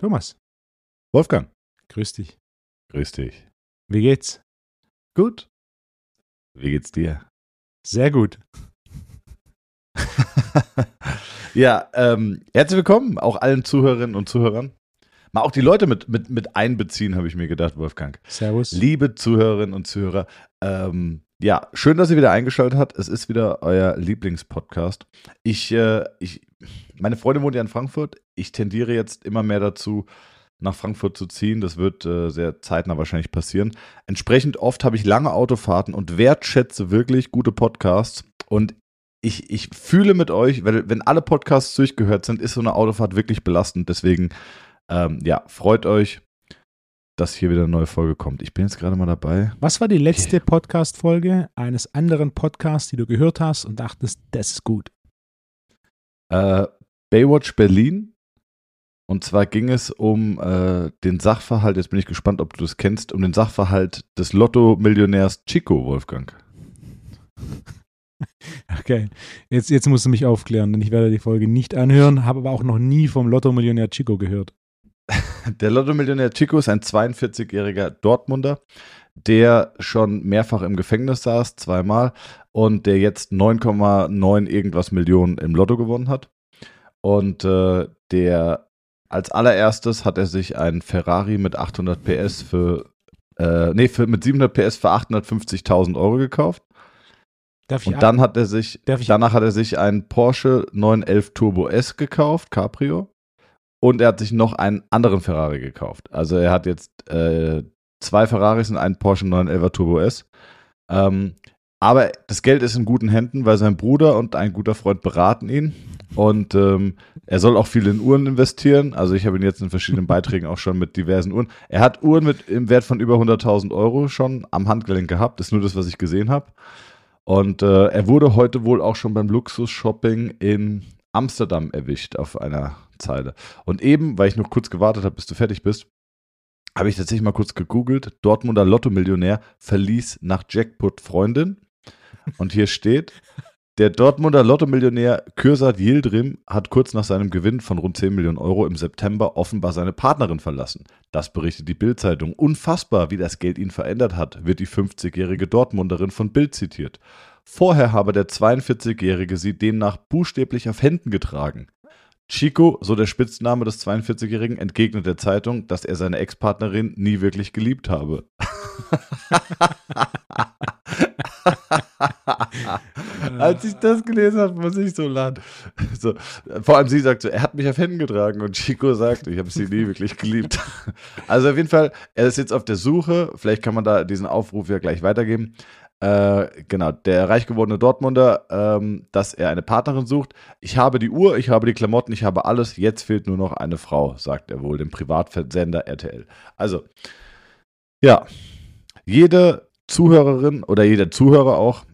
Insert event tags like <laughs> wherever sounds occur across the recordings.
Thomas, Wolfgang, grüß dich. grüß dich. Wie geht's? Gut. Wie geht's dir? Sehr gut. <laughs> ja, ähm, herzlich willkommen auch allen Zuhörerinnen und Zuhörern. Mal auch die Leute mit, mit, mit einbeziehen, habe ich mir gedacht, Wolfgang. Servus. Liebe Zuhörerinnen und Zuhörer, ähm, ja, schön, dass ihr wieder eingeschaltet habt. Es ist wieder euer Lieblingspodcast. Ich, äh, ich, meine Freundin wohnt ja in Frankfurt. Ich tendiere jetzt immer mehr dazu, nach Frankfurt zu ziehen. Das wird äh, sehr zeitnah wahrscheinlich passieren. Entsprechend oft habe ich lange Autofahrten und wertschätze wirklich gute Podcasts. Und ich, ich fühle mit euch, wenn, wenn alle Podcasts durchgehört sind, ist so eine Autofahrt wirklich belastend. Deswegen, ähm, ja, freut euch, dass hier wieder eine neue Folge kommt. Ich bin jetzt gerade mal dabei. Was war die letzte Podcast-Folge eines anderen Podcasts, die du gehört hast und dachtest, das ist gut? Äh, Baywatch Berlin. Und zwar ging es um äh, den Sachverhalt, jetzt bin ich gespannt, ob du das kennst, um den Sachverhalt des Lotto-Millionärs Chico, Wolfgang. <laughs> Okay, jetzt, jetzt musst du mich aufklären, denn ich werde die Folge nicht anhören, habe aber auch noch nie vom Lotto-Millionär Chico gehört. Der Lotto-Millionär Chico ist ein 42-jähriger Dortmunder, der schon mehrfach im Gefängnis saß, zweimal, und der jetzt 9,9 irgendwas Millionen im Lotto gewonnen hat. Und äh, der als allererstes hat er sich einen Ferrari mit 800 PS für, äh, nee, für, mit 700 PS für 850.000 Euro gekauft. Darf Und dann hat er sich, danach hat er sich einen Porsche 911 Turbo S gekauft, Cabrio. Und er hat sich noch einen anderen Ferrari gekauft. Also er hat jetzt äh, zwei Ferraris und einen Porsche 911 Turbo S. Ähm, aber das Geld ist in guten Händen, weil sein Bruder und ein guter Freund beraten ihn. Und ähm, er soll auch viel in Uhren investieren. Also ich habe ihn jetzt in verschiedenen <laughs> Beiträgen auch schon mit diversen Uhren. Er hat Uhren mit im Wert von über 100.000 Euro schon am Handgelenk gehabt. Das ist nur das, was ich gesehen habe. Und äh, er wurde heute wohl auch schon beim Luxus-Shopping in Amsterdam erwischt auf einer Zeile. Und eben, weil ich noch kurz gewartet habe, bis du fertig bist, habe ich tatsächlich mal kurz gegoogelt. Dortmunder Lotto-Millionär verließ nach Jackpot Freundin. Und hier steht, der Dortmunder Lotto-Millionär Kürsat Yildirim hat kurz nach seinem Gewinn von rund 10 Millionen Euro im September offenbar seine Partnerin verlassen. Das berichtet die Bild-Zeitung. Unfassbar, wie das Geld ihn verändert hat, wird die 50-jährige Dortmunderin von Bild zitiert. Vorher habe der 42-Jährige sie demnach buchstäblich auf Händen getragen. Chico, so der Spitzname des 42-Jährigen, entgegnet der Zeitung, dass er seine Ex-Partnerin nie wirklich geliebt habe. <laughs> Als ich das gelesen habe, muss ich so lachen. So, vor allem sie sagt so, er hat mich auf Händen getragen und Chico sagt, ich habe sie nie wirklich geliebt. Also auf jeden Fall, er ist jetzt auf der Suche, vielleicht kann man da diesen Aufruf ja gleich weitergeben. Äh, genau, der reich gewordene Dortmunder, ähm, dass er eine Partnerin sucht. Ich habe die Uhr, ich habe die Klamotten, ich habe alles, jetzt fehlt nur noch eine Frau, sagt er wohl dem Privatversender RTL. Also, ja, jede Zuhörerin oder jeder Zuhörer auch,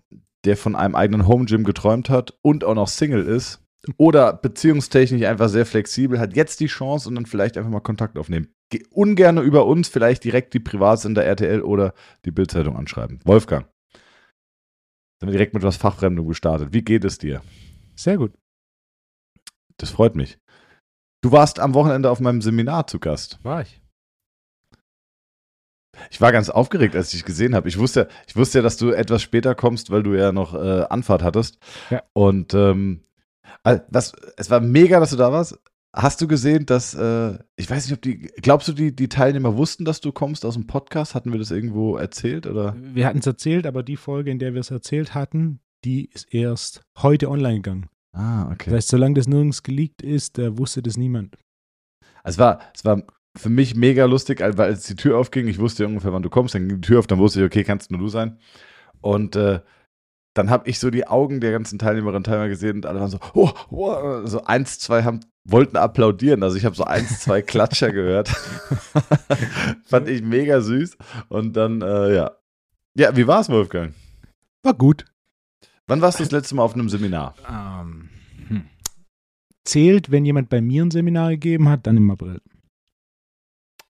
der von einem eigenen Home Gym geträumt hat und auch noch Single ist oder beziehungstechnisch einfach sehr flexibel, hat jetzt die Chance und dann vielleicht einfach mal Kontakt aufnehmen. Ge- Ungerne über uns, vielleicht direkt die Privatsender RTL oder die Bildzeitung anschreiben. Wolfgang. Sind wir direkt mit was Fachfremdem gestartet. Wie geht es dir? Sehr gut. Das freut mich. Du warst am Wochenende auf meinem Seminar zu Gast. War ich. Ich war ganz aufgeregt, als ich dich gesehen habe. Ich wusste, ich wusste ja, dass du etwas später kommst, weil du ja noch äh, Anfahrt hattest. Ja. Und ähm, also das, es war mega, dass du da warst. Hast du gesehen, dass, äh, ich weiß nicht, ob die, glaubst du, die, die Teilnehmer wussten, dass du kommst aus dem Podcast? Hatten wir das irgendwo erzählt? Oder? Wir hatten es erzählt, aber die Folge, in der wir es erzählt hatten, die ist erst heute online gegangen. Ah, okay. Das heißt, solange das nirgends geleakt ist, äh, wusste das niemand. Es war, es war für mich mega lustig, weil als die Tür aufging, ich wusste ungefähr, wann du kommst, dann ging die Tür auf, dann wusste ich, okay, kannst nur du sein. Und äh, dann habe ich so die Augen der ganzen Teilnehmerinnen und Teilnehmer gesehen und alle waren so, oh, oh, so eins, zwei haben, wollten applaudieren. Also ich habe so eins, zwei <laughs> Klatscher gehört. <laughs> Fand ich mega süß. Und dann, äh, ja. Ja, wie war's, Wolfgang? War gut. Wann warst du das letzte Mal auf einem Seminar? Ähm, hm. Zählt, wenn jemand bei mir ein Seminar gegeben hat, dann im April.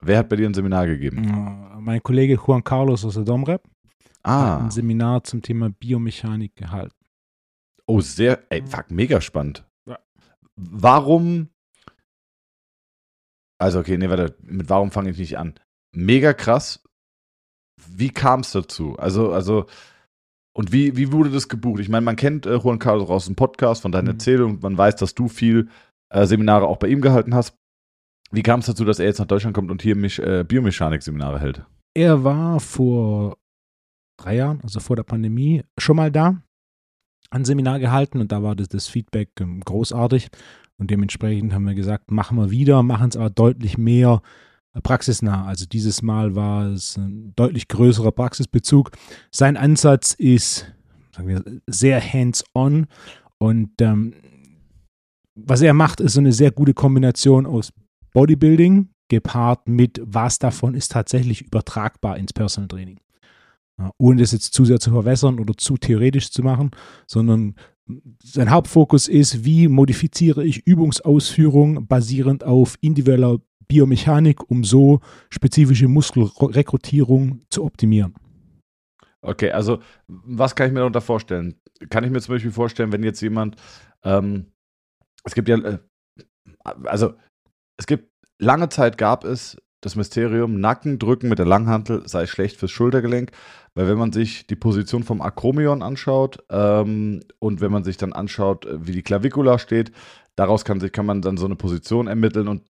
Wer hat bei dir ein Seminar gegeben? Äh, Mein Kollege Juan Carlos aus der Domrep Ah, ein Seminar zum Thema Biomechanik gehalten. Oh, sehr, ey, fuck, mega spannend. Ja. Warum? Also, okay, nee, warte, mit warum fange ich nicht an? Mega krass. Wie kam es dazu? Also, also, und wie, wie wurde das gebucht? Ich meine, man kennt äh, Juan Carlos aus dem Podcast, von deinen Mhm. Erzählungen, man weiß, dass du viel äh, Seminare auch bei ihm gehalten hast. Wie kam es dazu, dass er jetzt nach Deutschland kommt und hier Mich äh, Biomechanik-Seminare hält? Er war vor drei Jahren, also vor der Pandemie, schon mal da, ein Seminar gehalten und da war das, das Feedback ähm, großartig. Und dementsprechend haben wir gesagt, machen wir wieder, machen es aber deutlich mehr äh, praxisnah. Also dieses Mal war es ein deutlich größerer Praxisbezug. Sein Ansatz ist sagen wir, sehr hands-on und ähm, was er macht, ist so eine sehr gute Kombination aus Bodybuilding gepaart mit, was davon ist tatsächlich übertragbar ins Personal Training. Ja, ohne das jetzt zu sehr zu verwässern oder zu theoretisch zu machen, sondern sein Hauptfokus ist, wie modifiziere ich Übungsausführung basierend auf individueller Biomechanik, um so spezifische Muskelrekrutierung zu optimieren. Okay, also was kann ich mir darunter vorstellen? Kann ich mir zum Beispiel vorstellen, wenn jetzt jemand, ähm, es gibt ja, äh, also es gibt, lange Zeit gab es das Mysterium, Nackendrücken mit der Langhantel sei schlecht fürs Schultergelenk, weil wenn man sich die Position vom Akromion anschaut ähm, und wenn man sich dann anschaut, äh, wie die Klavikula steht, daraus kann, sich, kann man dann so eine Position ermitteln und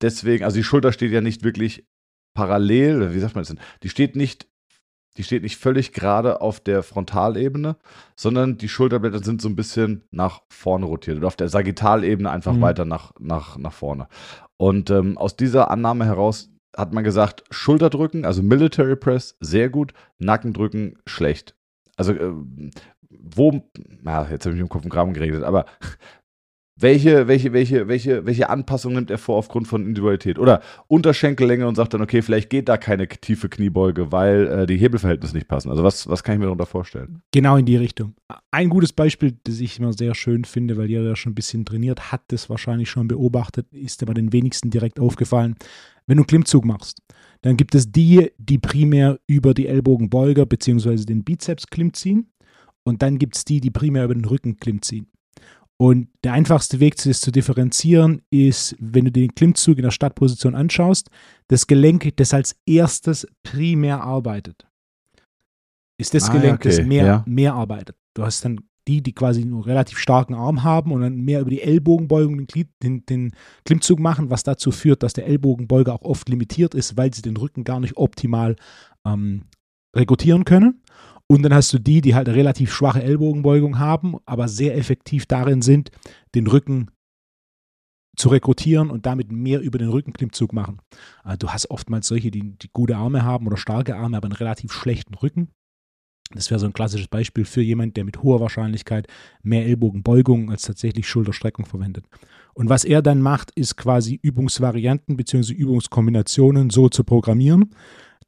deswegen, also die Schulter steht ja nicht wirklich parallel, wie sagt man das denn? Die steht nicht die steht nicht völlig gerade auf der Frontalebene, sondern die Schulterblätter sind so ein bisschen nach vorne rotiert oder auf der Sagittalebene einfach Mhm. weiter nach, nach, nach vorne. Und ähm, aus dieser Annahme heraus hat man gesagt, Schulterdrücken, also Military Press, sehr gut, Nackendrücken, schlecht. Also, ähm, wo, na, jetzt habe ich im Kopf und Graben geredet, aber <laughs> welche, welche, welche, welche, welche Anpassung nimmt er vor aufgrund von Individualität? Oder Unterschenkellänge und sagt dann, okay, vielleicht geht da keine tiefe Kniebeuge, weil äh, die Hebelverhältnisse nicht passen. Also was, was kann ich mir darunter vorstellen? Genau in die Richtung. Ein gutes Beispiel, das ich immer sehr schön finde, weil jeder, der schon ein bisschen trainiert, hat das wahrscheinlich schon beobachtet, ist aber den wenigsten direkt aufgefallen. Wenn du Klimmzug machst, dann gibt es die, die primär über die Ellbogenbeuger bzw. den Bizeps Klimm ziehen und dann gibt es die, die primär über den Rücken Klimm ziehen. Und der einfachste Weg, das zu differenzieren, ist, wenn du den Klimmzug in der Startposition anschaust, das Gelenk, das als erstes primär arbeitet, ist das Ah, Gelenk, das okay, mehr, ja. mehr arbeitet. Du hast dann die, die quasi einen relativ starken Arm haben und dann mehr über die Ellbogenbeugung den, den, den Klimmzug machen, was dazu führt, dass der Ellbogenbeuger auch oft limitiert ist, weil sie den Rücken gar nicht optimal ähm, rekrutieren können. Und dann hast du die, die halt eine relativ schwache Ellbogenbeugung haben, aber sehr effektiv darin sind, den Rücken zu rekrutieren und damit mehr über den Rückenklimmzug machen. Also du hast oftmals solche, die, die gute Arme haben oder starke Arme, aber einen relativ schlechten Rücken. Das wäre so ein klassisches Beispiel für jemanden, der mit hoher Wahrscheinlichkeit mehr Ellbogenbeugung als tatsächlich Schulterstreckung verwendet. Und was er dann macht, ist quasi Übungsvarianten bzw. Übungskombinationen so zu programmieren,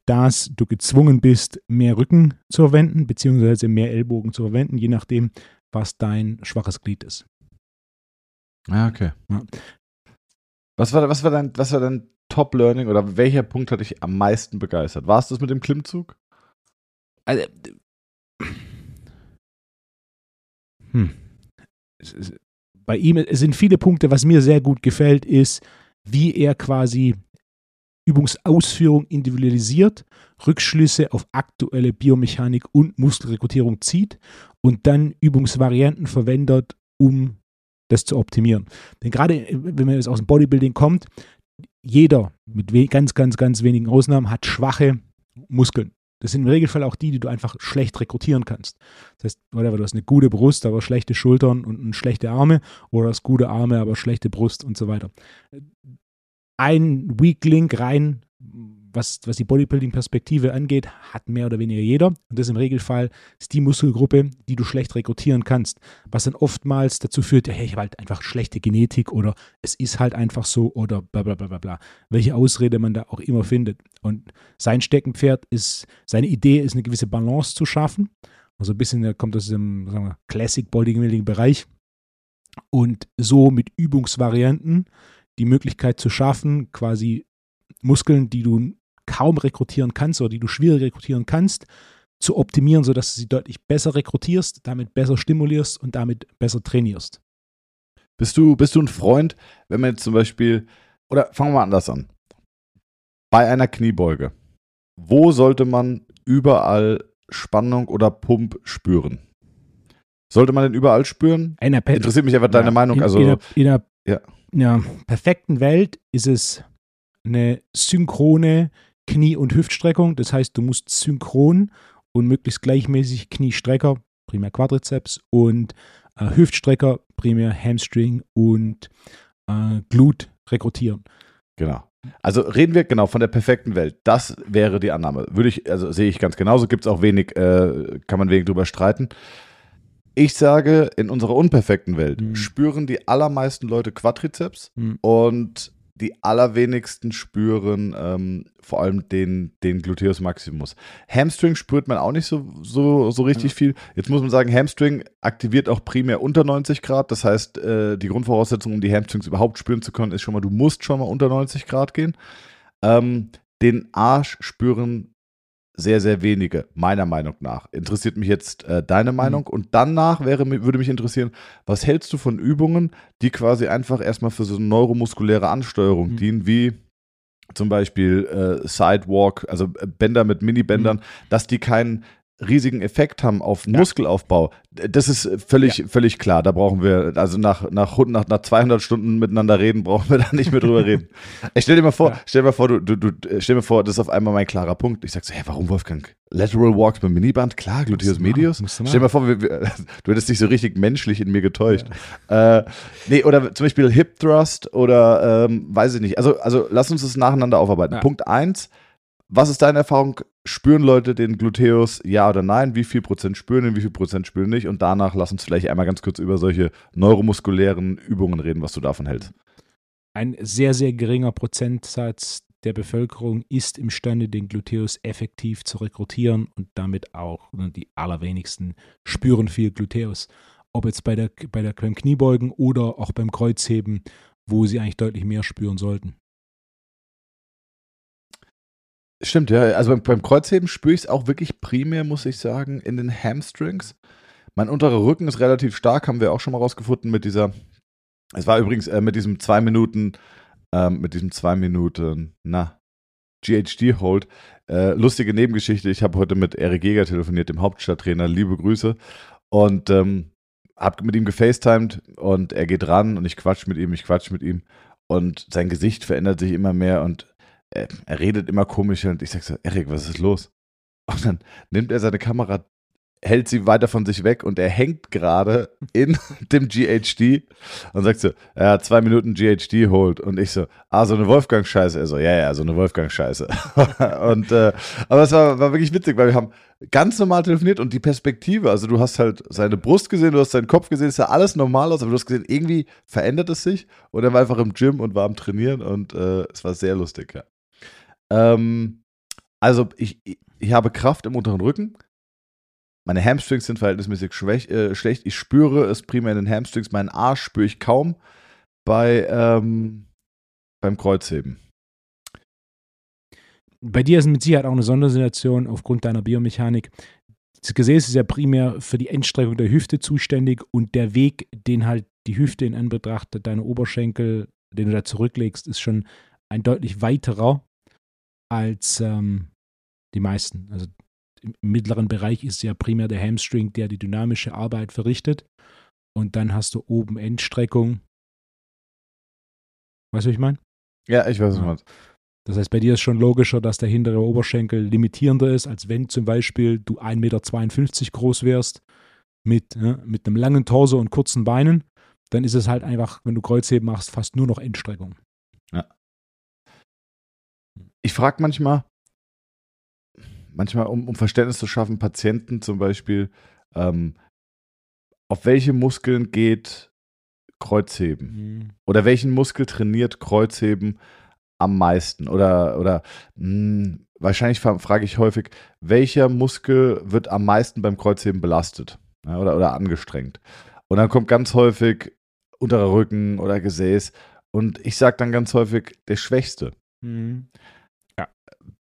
dass du gezwungen bist, mehr Rücken zu verwenden bzw. mehr Ellbogen zu verwenden, je nachdem, was dein schwaches Glied ist. Ja, okay. Ja. Was war, was war dein, was war dein Top-Learning oder welcher Punkt hat dich am meisten begeistert? War es das mit dem Klimmzug? Also, hm. Bei ihm sind viele Punkte, was mir sehr gut gefällt, ist, wie er quasi Übungsausführung individualisiert, Rückschlüsse auf aktuelle Biomechanik und Muskelrekrutierung zieht und dann Übungsvarianten verwendet, um das zu optimieren. Denn gerade äh, wenn man jetzt aus dem Bodybuilding kommt, jeder mit ganz, ganz, ganz wenigen Ausnahmen hat schwache Muskeln. Das sind im Regelfall auch die, die du einfach schlecht rekrutieren kannst. Das heißt, whatever, du hast eine gute Brust, aber schlechte Schultern und, schlechte Arme oder du hast gute Arme, aber schlechte Brust und so weiter. Ein Weak Link rein, was, was die Bodybuilding-Perspektive angeht, hat mehr oder weniger jeder. Und das im Regelfall ist die Muskelgruppe, die du schlecht rekrutieren kannst. Was dann oftmals dazu führt, ja, hey, ich habe halt einfach schlechte Genetik oder es ist halt einfach so oder bla bla bla bla bla. Welche Ausrede man da auch immer findet. Und sein Steckenpferd ist, seine Idee ist, eine gewisse Balance zu schaffen. Also ein bisschen, kommt aus dem wir, Classic Bodybuilding-Bereich. Und so mit Übungsvarianten die Möglichkeit zu schaffen, quasi Muskeln, die du kaum rekrutieren kannst oder die du schwierig rekrutieren kannst, zu optimieren, sodass du sie deutlich besser rekrutierst, damit besser stimulierst und damit besser trainierst. Bist du, bist du ein Freund, wenn man jetzt zum Beispiel, oder fangen wir mal anders an. Bei einer Kniebeuge, wo sollte man überall Spannung oder Pump spüren? Sollte man den überall spüren? Interessiert mich einfach deine ja, Meinung. In, also, in, einer, in einer ja. ja, perfekten Welt ist es eine synchrone Knie- und Hüftstreckung. Das heißt, du musst synchron und möglichst gleichmäßig Kniestrecker, primär Quadrizeps, und äh, Hüftstrecker, primär Hamstring und äh, Glut rekrutieren. Genau. Also reden wir genau von der perfekten Welt. Das wäre die Annahme. Würde ich, also sehe ich ganz genauso. Gibt es auch wenig, äh, kann man wenig drüber streiten. Ich sage, in unserer unperfekten Welt mhm. spüren die allermeisten Leute Quadrizeps mhm. und die allerwenigsten spüren ähm, vor allem den, den Gluteus Maximus. Hamstring spürt man auch nicht so, so, so richtig ja. viel. Jetzt muss man sagen, Hamstring aktiviert auch primär unter 90 Grad. Das heißt, äh, die Grundvoraussetzung, um die Hamstrings überhaupt spüren zu können, ist schon mal, du musst schon mal unter 90 Grad gehen. Ähm, den Arsch spüren sehr, sehr wenige, meiner Meinung nach. Interessiert mich jetzt äh, deine mhm. Meinung. Mhm. Und danach wäre, würde mich interessieren, was hältst du von Übungen, die quasi einfach erstmal für so eine neuromuskuläre Ansteuerung mhm. dienen, wie zum Beispiel äh, Sidewalk, also äh, Bänder mit Mini-Bändern, mhm. dass die keinen riesigen Effekt haben auf ja. Muskelaufbau. Das ist völlig, ja. völlig klar. Da brauchen wir, also nach, nach, nach, nach 200 Stunden miteinander reden, brauchen wir <laughs> da nicht mehr drüber reden. <laughs> Ich stell dir mal vor, ja. stell dir mal vor, du, du, du, stell mir vor, das ist auf einmal mein klarer Punkt. Ich sag so, hä, warum Wolfgang? Lateral Walks mit Miniband? Klar, Gluteus Medius. Stell dir mal vor, wir, wir, <laughs> du hättest dich so richtig menschlich in mir getäuscht. Äh, nee, oder zum Beispiel Hip Thrust oder, ähm, weiß ich nicht. Also, also lass uns das nacheinander aufarbeiten. Punkt eins was ist deine Erfahrung? Spüren Leute den Gluteus, ja oder nein? Wie viel Prozent spüren ihn, wie viel Prozent spüren nicht? Und danach lass uns vielleicht einmal ganz kurz über solche neuromuskulären Übungen reden, was du davon hältst. Ein sehr, sehr geringer Prozentsatz der Bevölkerung ist imstande, den Gluteus effektiv zu rekrutieren und damit auch die allerwenigsten spüren viel Gluteus. Ob jetzt bei der, bei der beim Kniebeugen oder auch beim Kreuzheben, wo sie eigentlich deutlich mehr spüren sollten. Stimmt, ja. Also beim, beim Kreuzheben spüre ich es auch wirklich primär, muss ich sagen, in den Hamstrings. Mein unterer Rücken ist relativ stark, haben wir auch schon mal rausgefunden mit dieser. Es war übrigens äh, mit diesem zwei Minuten, ähm, mit diesem zwei Minuten, na, GHD-Hold. Äh, lustige Nebengeschichte. Ich habe heute mit Erik Jäger telefoniert, dem Hauptstadttrainer. Liebe Grüße. Und ähm, habe mit ihm gefacetimed und er geht ran und ich quatsch mit ihm, ich quatsch mit ihm. Und sein Gesicht verändert sich immer mehr und er, er redet immer komischer und ich sag so, Erik, was ist los? Und dann nimmt er seine Kamera, hält sie weiter von sich weg und er hängt gerade in <laughs> dem GHD und sagt so, ja, zwei Minuten GHD holt. Und ich so, ah, so eine Wolfgang-Scheiße. Er so, ja, ja, so eine Wolfgang-Scheiße. <laughs> und, äh, aber es war, war wirklich witzig, weil wir haben ganz normal telefoniert und die Perspektive, also du hast halt seine Brust gesehen, du hast seinen Kopf gesehen, ist ja alles normal aus, aber du hast gesehen, irgendwie verändert es sich und er war einfach im Gym und war am Trainieren und äh, es war sehr lustig, ja. Ähm, also ich, ich habe Kraft im unteren Rücken. Meine Hamstrings sind verhältnismäßig schwäch, äh, schlecht. Ich spüre es primär in den Hamstrings. Meinen Arsch spüre ich kaum bei, ähm, beim Kreuzheben. Bei dir ist mit Sicherheit auch eine Sondersituation aufgrund deiner Biomechanik. Das Gesäß ist ja primär für die Endstreckung der Hüfte zuständig und der Weg, den halt die Hüfte in Anbetracht deiner Oberschenkel, den du da zurücklegst, ist schon ein deutlich weiterer als ähm, die meisten. Also im mittleren Bereich ist ja primär der Hamstring, der die dynamische Arbeit verrichtet. Und dann hast du oben Endstreckung. Weißt du, was ich meine? Ja, ich weiß, was du meinst. Das heißt, bei dir ist schon logischer, dass der hintere Oberschenkel limitierender ist, als wenn zum Beispiel du 1,52 Meter groß wärst mit, ja, mit einem langen Torso und kurzen Beinen. Dann ist es halt einfach, wenn du Kreuzheben machst, fast nur noch Endstreckung. Ich frage manchmal, manchmal, um, um, Verständnis zu schaffen, Patienten zum Beispiel, ähm, auf welche Muskeln geht Kreuzheben? Mhm. Oder welchen Muskel trainiert Kreuzheben am meisten? Oder, oder mh, hm, wahrscheinlich frage ich häufig, welcher Muskel wird am meisten beim Kreuzheben belastet ja, oder, oder angestrengt? Und dann kommt ganz häufig unterer Rücken oder Gesäß. Und ich sage dann ganz häufig, der Schwächste. Mhm.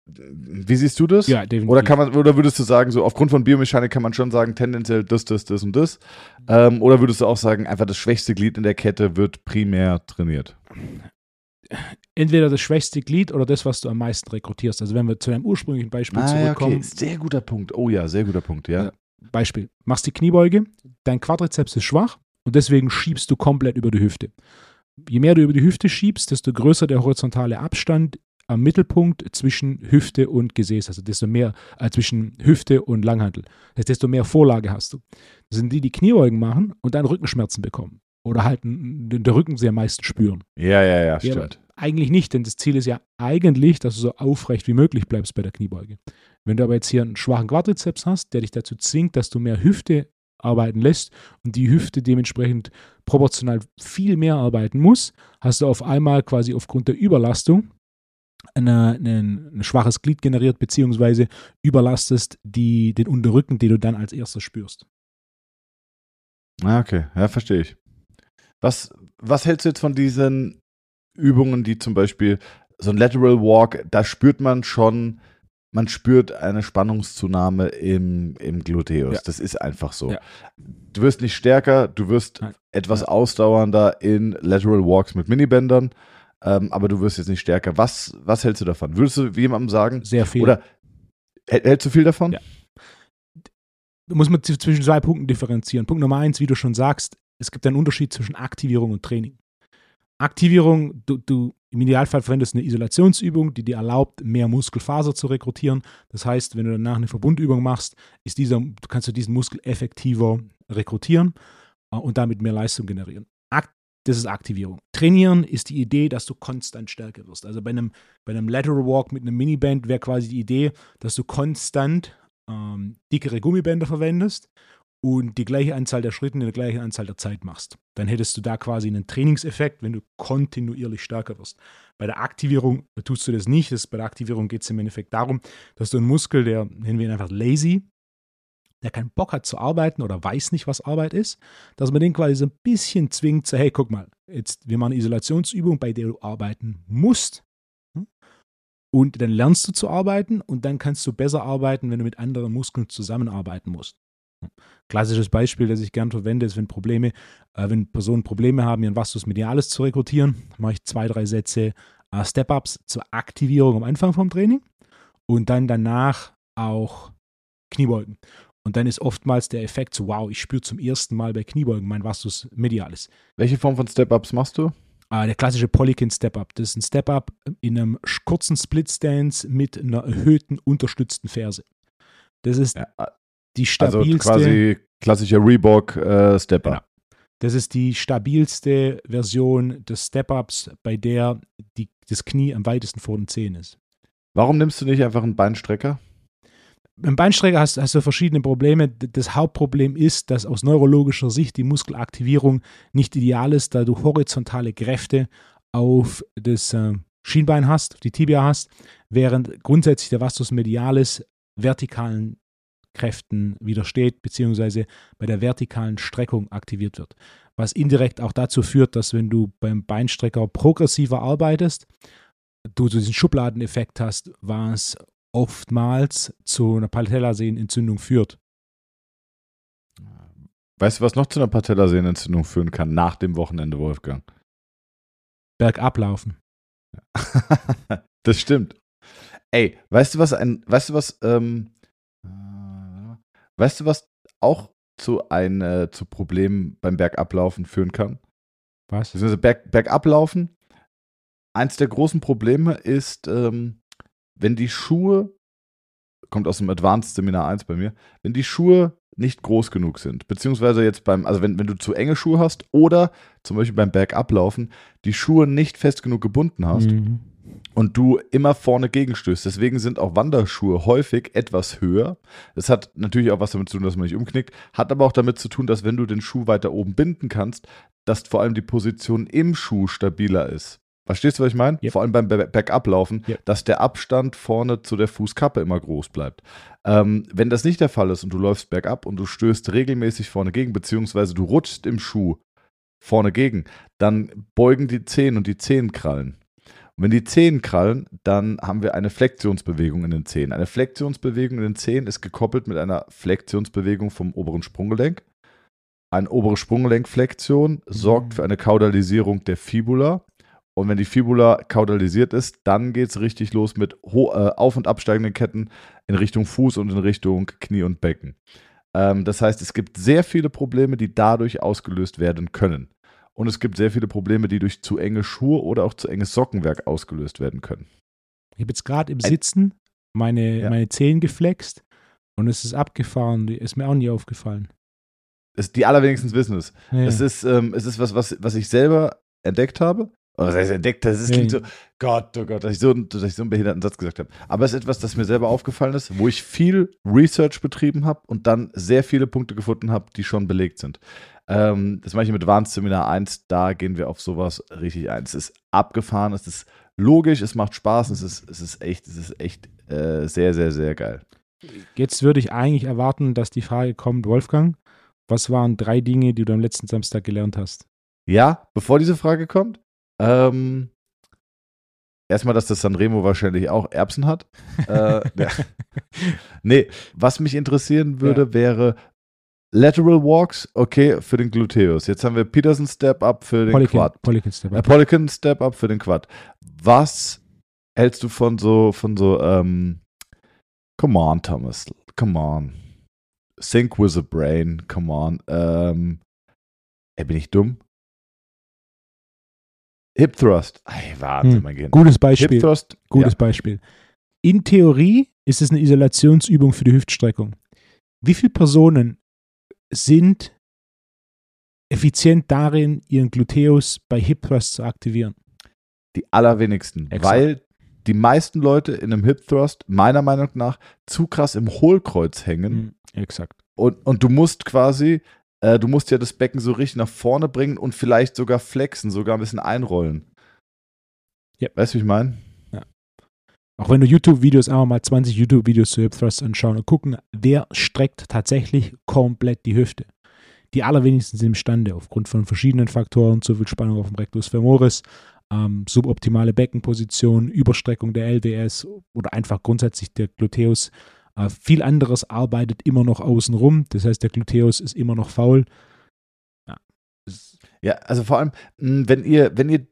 Wie siehst du das? Ja, definitiv. Oder kann man, oder würdest du sagen, so aufgrund von Biomechanik kann man schon sagen, tendenziell das, das, das und das? Ähm, oder würdest du auch sagen, einfach das schwächste Glied in der Kette wird primär trainiert? Entweder das schwächste Glied oder das, was du am meisten rekrutierst. Also wenn wir zu deinem ursprünglichen Beispiel Ah, ja, zurückkommen. okay. Sehr guter Punkt. Oh ja, sehr guter Punkt, ja. Ja. Beispiel, machst die Kniebeuge, dein Quadrizeps ist schwach und deswegen schiebst du komplett über die Hüfte. Je mehr du über die Hüfte schiebst, desto größer der horizontale Abstand am Mittelpunkt zwischen Hüfte und Gesäß, also desto mehr äh, zwischen Hüfte und Langhantel. Das heißt, desto mehr Vorlage hast du. Das sind die, die Kniebeugen machen und dann Rückenschmerzen bekommen oder halt den Rücken sehr meisten spüren. Ja, ja, ja, stimmt. eigentlich nicht, denn das Ziel ist ja eigentlich, dass du so aufrecht wie möglich bleibst bei der Kniebeuge. Wenn du aber jetzt hier einen schwachen Quadrizeps hast, der dich dazu zwingt, dass du mehr Hüfte arbeiten lässt und die Hüfte dementsprechend proportional viel mehr arbeiten muss, hast du auf einmal quasi aufgrund der Überlastung eine, eine, ein schwaches Glied generiert, beziehungsweise überlastest die, den Unterrücken, den du dann als erstes spürst. Ah, okay, ja, verstehe ich. Was, was hältst du jetzt von diesen Übungen, die zum Beispiel so ein Lateral Walk, da spürt man schon, man spürt eine Spannungszunahme im, im Gluteus. Ja. Das ist einfach so. Ja. Du wirst nicht stärker, du wirst Nein. etwas Ja. ausdauernder in Lateral Walks mit Minibändern, ähm, aber du wirst jetzt nicht stärker. Was, was hältst du davon? Würdest du jemandem sagen? Sehr viel. Oder hält- hältst du viel davon? Ja. muss man zwischen zwei Punkten differenzieren. Punkt Nummer eins, wie du schon sagst, es gibt einen Unterschied zwischen Aktivierung und Training. Aktivierung, du, du im Idealfall verwendest eine Isolationsübung, die dir erlaubt, mehr Muskelfaser zu rekrutieren. Das heißt, wenn du danach eine Verbundübung machst, dieser, kannst du diesen Muskel effektiver rekrutieren äh, und damit mehr Leistung generieren. Das ist Aktivierung. Trainieren ist die Idee, dass du konstant stärker wirst. Also bei einem, bei einem Lateral Walk mit einem Miniband wäre quasi die Idee, dass du konstant ähm, dickere Gummibänder verwendest und die gleiche Anzahl der Schritte in der gleichen Anzahl der Zeit machst. Dann hättest du da quasi einen Trainingseffekt, wenn du kontinuierlich stärker wirst. Bei der Aktivierung tust du das nicht. Das, bei der Aktivierung geht es im Endeffekt darum, dass du einen Muskel, der nennen wir ihn einfach lazy, der keinen Bock hat zu arbeiten oder weiß nicht, was Arbeit ist, dass man den quasi so ein bisschen zwingt, so, hey, guck mal, jetzt, wir machen eine Isolationsübung, bei der du arbeiten musst. Hm? Und dann lernst du zu arbeiten und dann kannst du besser arbeiten, wenn du mit anderen Muskeln zusammenarbeiten musst. Klassisches Beispiel, das ich gern verwende, ist, wenn Probleme, äh, wenn Personen Probleme haben, ihren Vastus medialis zu rekrutieren, mache ich zwei, drei Sätze äh, Step-Ups zur Aktivierung am Anfang vom Training und dann danach auch Kniebeugen. Und dann ist oftmals der Effekt so, wow, ich spüre zum ersten Mal bei Kniebeugen mein Vastus medialis. Welche Form von Step-Ups machst du? Äh, der klassische Polykin Step-Up. Das ist ein Step-Up in einem kurzen Split-Stance mit einer erhöhten, unterstützten Ferse. Das ist Ja, die also stabilste, quasi klassischer Reebok äh. Genau. das ist die stabilste Version des Step-Ups, bei der die, das Knie am weitesten vor den Zehen ist. Warum nimmst du nicht einfach einen Beinstrecker? Beim Beinstrecker hast, hast du verschiedene Probleme. Das Hauptproblem ist, dass aus neurologischer Sicht die Muskelaktivierung nicht ideal ist, da du horizontale Kräfte auf das äh, Schienbein hast, auf die Tibia hast, während grundsätzlich der Vastus medialis vertikalen Kräften widersteht, beziehungsweise bei der vertikalen Streckung aktiviert wird. Was indirekt auch dazu führt, dass wenn du beim Beinstrecker progressiver arbeitest, du diesen Schubladeneffekt hast, was oftmals zu einer Patellasehnenentzündung führt. Weißt du, was noch zu einer Patellasehnenentzündung führen kann nach dem Wochenende, Wolfgang? Bergab laufen. <laughs> das stimmt. Ey, weißt du was ein, weißt du was, ähm, äh, weißt du was auch zu ein, äh, zu Problemen beim Bergablaufen führen kann? Was? Berg, Bergablaufen. Eins der großen Probleme ist, ähm, wenn die Schuhe, kommt aus dem Advanced Seminar 1 bei mir, wenn die Schuhe nicht groß genug sind, beziehungsweise jetzt beim, also wenn, wenn du zu enge Schuhe hast oder zum Beispiel beim Bergablaufen die Schuhe nicht fest genug gebunden hast Mhm. und du immer vorne gegenstößt. Deswegen sind auch Wanderschuhe häufig etwas höher. Das hat natürlich auch was damit zu tun, dass man nicht umknickt, hat aber auch damit zu tun, dass wenn du den Schuh weiter oben binden kannst, dass vor allem die Position im Schuh stabiler ist. Verstehst du, was ich meine? Yep. Vor allem beim Bergablaufen, Yep. dass der Abstand vorne zu der Fußkappe immer groß bleibt. Ähm, wenn das nicht der Fall ist und du läufst bergab und du stößt regelmäßig vorne gegen, beziehungsweise du rutschst im Schuh vorne gegen, dann beugen die Zehen und die Zehenkrallen. Und wenn die Zehen krallen, dann haben wir eine Flexionsbewegung in den Zehen. Eine Flexionsbewegung in den Zehen ist gekoppelt mit einer Flexionsbewegung vom oberen Sprunggelenk. Eine obere Sprunggelenkflexion sorgt für eine Kaudalisierung der Fibula. Und wenn die Fibula kaudalisiert ist, dann geht es richtig los mit äh, auf- und absteigenden Ketten in Richtung Fuß und in Richtung Knie und Becken. Ähm, das heißt, es gibt sehr viele Probleme, die dadurch ausgelöst werden können. Und es gibt sehr viele Probleme, die durch zu enge Schuhe oder auch zu enges Sockenwerk ausgelöst werden können. Ich habe jetzt gerade im Sitzen meine, Ja. meine Zehen geflext und es ist abgefahren. Ist mir auch nie aufgefallen. Es, die allerwenigstens wissen es. Ja. Es ist, ähm, es ist was, was, was ich selber entdeckt habe. Oder was heißt entdeckt? Das ist, klingt Ja. so, Gott, oh Gott, dass ich, so, dass ich so einen behinderten Satz gesagt habe. Aber es ist etwas, das mir selber aufgefallen ist, wo ich viel Research betrieben habe und dann sehr viele Punkte gefunden habe, die schon belegt sind. Ähm, das mache ich mit Advanced Seminar 1, da gehen wir auf sowas richtig ein. Es ist abgefahren, es ist logisch, es macht Spaß, es ist, es ist echt, es ist echt äh, sehr, sehr, sehr geil. Jetzt würde ich eigentlich erwarten, dass die Frage kommt, Wolfgang, was waren drei Dinge, die du am letzten Samstag gelernt hast? Ja, bevor diese Frage kommt, ähm, erstmal, dass das Sanremo wahrscheinlich auch Erbsen hat. <laughs> äh, ja. Nee, was mich interessieren würde, wäre Lateral Walks, okay, für den Gluteus. Jetzt haben wir Peterson Step Up für den Polykin, Quad. Polykin Step Äh, Up. Polykin Step Up für den Quad. Was hältst du von so, von so, ähm, come on, Thomas, come on. Think with a brain, come on. Ähm, ey, bin ich dumm? Hip Thrust. Ey, Wahnsinn, Hm, mein Gehirn. Gutes Hip Beispiel. Thrust. Gutes ja. Beispiel. In Theorie ist es eine Isolationsübung für die Hüftstreckung. Wie viele Personen sind effizient darin, ihren Gluteus bei Hip Thrust zu aktivieren? Die allerwenigsten. Exakt. Weil die meisten Leute in einem Hip Thrust meiner Meinung nach zu krass im Hohlkreuz hängen. Mhm, exakt. Und, und du musst quasi, äh, du musst ja das Becken so richtig nach vorne bringen und vielleicht sogar flexen, sogar ein bisschen einrollen. Ja. Weißt du, wie ich meine? Auch wenn du YouTube-Videos einfach mal 20 YouTube-Videos zu Hip Thrust anschauen und gucken, wer streckt tatsächlich komplett die Hüfte. Die allerwenigsten sind imstande, aufgrund von verschiedenen Faktoren, zu viel Spannung auf dem Rectus femoris, ähm, suboptimale Beckenposition, Überstreckung der LWS oder einfach grundsätzlich der Gluteus. Äh, viel anderes arbeitet immer noch außenrum. Das heißt, der Gluteus ist immer noch faul. Ja. Ja, also vor allem, mh, wenn ihr, wenn ihr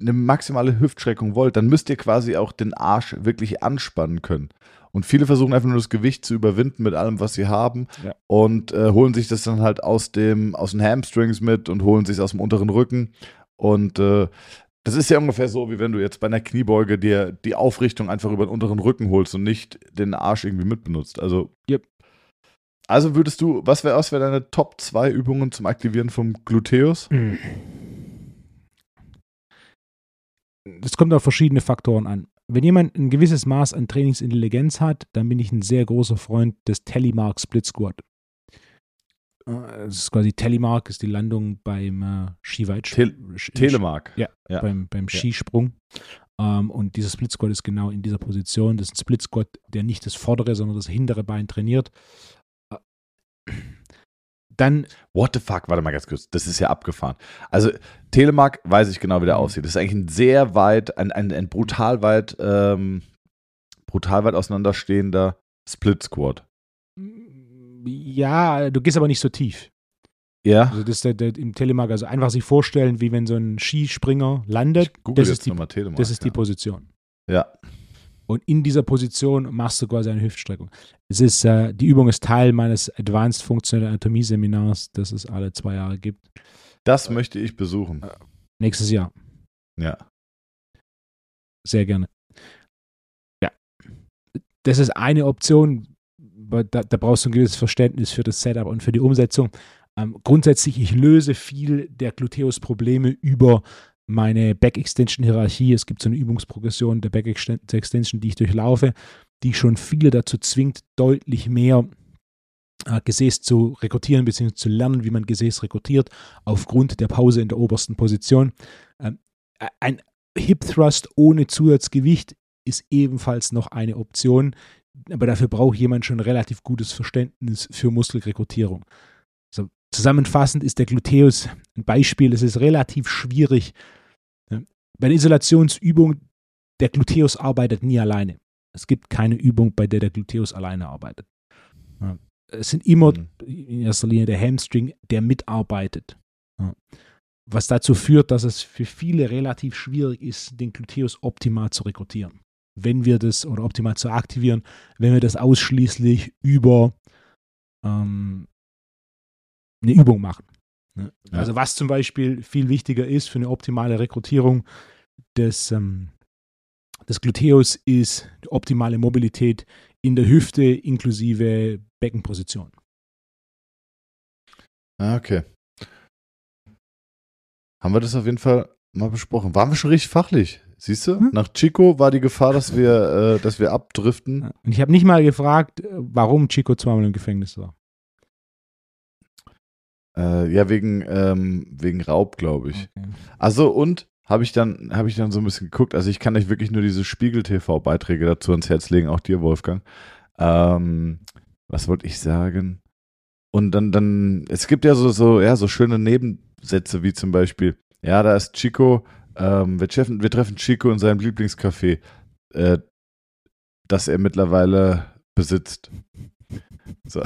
eine maximale Hüftstreckung wollt, dann müsst ihr quasi auch den Arsch wirklich anspannen können. Und viele versuchen einfach nur das Gewicht zu überwinden mit allem, was sie haben Ja. und äh, holen sich das dann halt aus dem, aus den Hamstrings mit und holen sich aus dem unteren Rücken. Und äh, das ist ja ungefähr so, wie wenn du jetzt bei einer Kniebeuge dir die Aufrichtung einfach über den unteren Rücken holst und nicht den Arsch irgendwie mitbenutzt. Also, Yep. also würdest du, was wäre wär deine Top 2 Übungen zum Aktivieren vom Gluteus? Das kommt auf verschiedene Faktoren an. Wenn jemand ein gewisses Maß an Trainingsintelligenz hat, dann bin ich ein sehr großer Freund des Telemark Split Squat. Das ist quasi Telemark, ist die Landung beim äh, Skiweit Tel- Sch- Telemark. Ja, Ja. beim, beim Ja. Skisprung. Ähm, und dieser Split Squat ist genau in dieser Position. Das ist ein Split Squat, der nicht das vordere, sondern das hintere Bein trainiert. Äh, Dann What the fuck? Warte mal ganz kurz. Das ist ja abgefahren. Also, Telemark weiß ich genau, wie der Mhm. aussieht. Das ist eigentlich ein sehr weit, ein, ein, ein brutal weit, ähm, brutal weit auseinanderstehender Split Squat. Ja, du gehst aber nicht so tief. Ja. Also das ist der, der, im Telemark, also einfach sich vorstellen, wie wenn so ein Skispringer landet, Ich google das jetzt ist die, Telemark. das ist die ja. Position. Ja. Und in dieser Position machst du quasi eine Hüftstreckung. Es ist, äh, die Übung ist Teil meines Advanced Functional Anatomie Seminars, das es alle zwei Jahre gibt. Das möchte ich besuchen. Nächstes Jahr. Ja. Sehr gerne. Ja. Das ist eine Option, da, da brauchst du ein gewisses Verständnis für das Setup und für die Umsetzung. Ähm, grundsätzlich, ich löse viel der Gluteus-Probleme über meine Back-Extension-Hierarchie. Es gibt so eine Übungsprogression der Back-Extension, die ich durchlaufe, die schon viele dazu zwingt, deutlich mehr äh, Gesäß zu rekrutieren, bzw. zu lernen, wie man Gesäß rekrutiert, aufgrund der Pause in der obersten Position. Ähm, ein Hip Thrust ohne Zusatzgewicht ist ebenfalls noch eine Option, aber dafür braucht jemand schon relativ gutes Verständnis für Muskelrekrutierung. Also zusammenfassend ist der Gluteus ein Beispiel, es ist relativ schwierig. Bei der Isolationsübung, der Gluteus arbeitet nie alleine. Es gibt keine Übung, bei der der Gluteus alleine arbeitet. Es sind immer Mhm. in erster Linie der Hamstring, der mitarbeitet. Was dazu führt, dass es für viele relativ schwierig ist, den Gluteus optimal zu rekrutieren. Wenn wir das oder optimal zu aktivieren, wenn wir das ausschließlich über ähm, eine Übung machen. Ne? Ja. Also was zum Beispiel viel wichtiger ist für eine optimale Rekrutierung des, ähm, des Gluteus ist die optimale Mobilität in der Hüfte inklusive Beckenposition. Ah, okay. Haben wir das auf jeden Fall mal besprochen. Waren wir schon richtig fachlich? Siehst du? Hm. Nach Chico war die Gefahr, dass wir, äh, dass wir abdriften. Und ich habe nicht mal gefragt, äh, warum Chico zweimal im Gefängnis war. Äh, ja, wegen, ähm, wegen Raub, glaube ich. Okay. Also und habe ich dann habe ich dann so ein bisschen geguckt. Also ich kann euch wirklich nur diese Spiegel TV Beiträge dazu ans Herz legen, auch dir Wolfgang. Ähm, was wollte ich sagen? Und dann dann es gibt ja so so ja so schöne Nebensätze wie zum Beispiel ja da ist Chico ähm, wir treffen wir treffen Chico in seinem Lieblingscafé, äh, das er mittlerweile besitzt. So.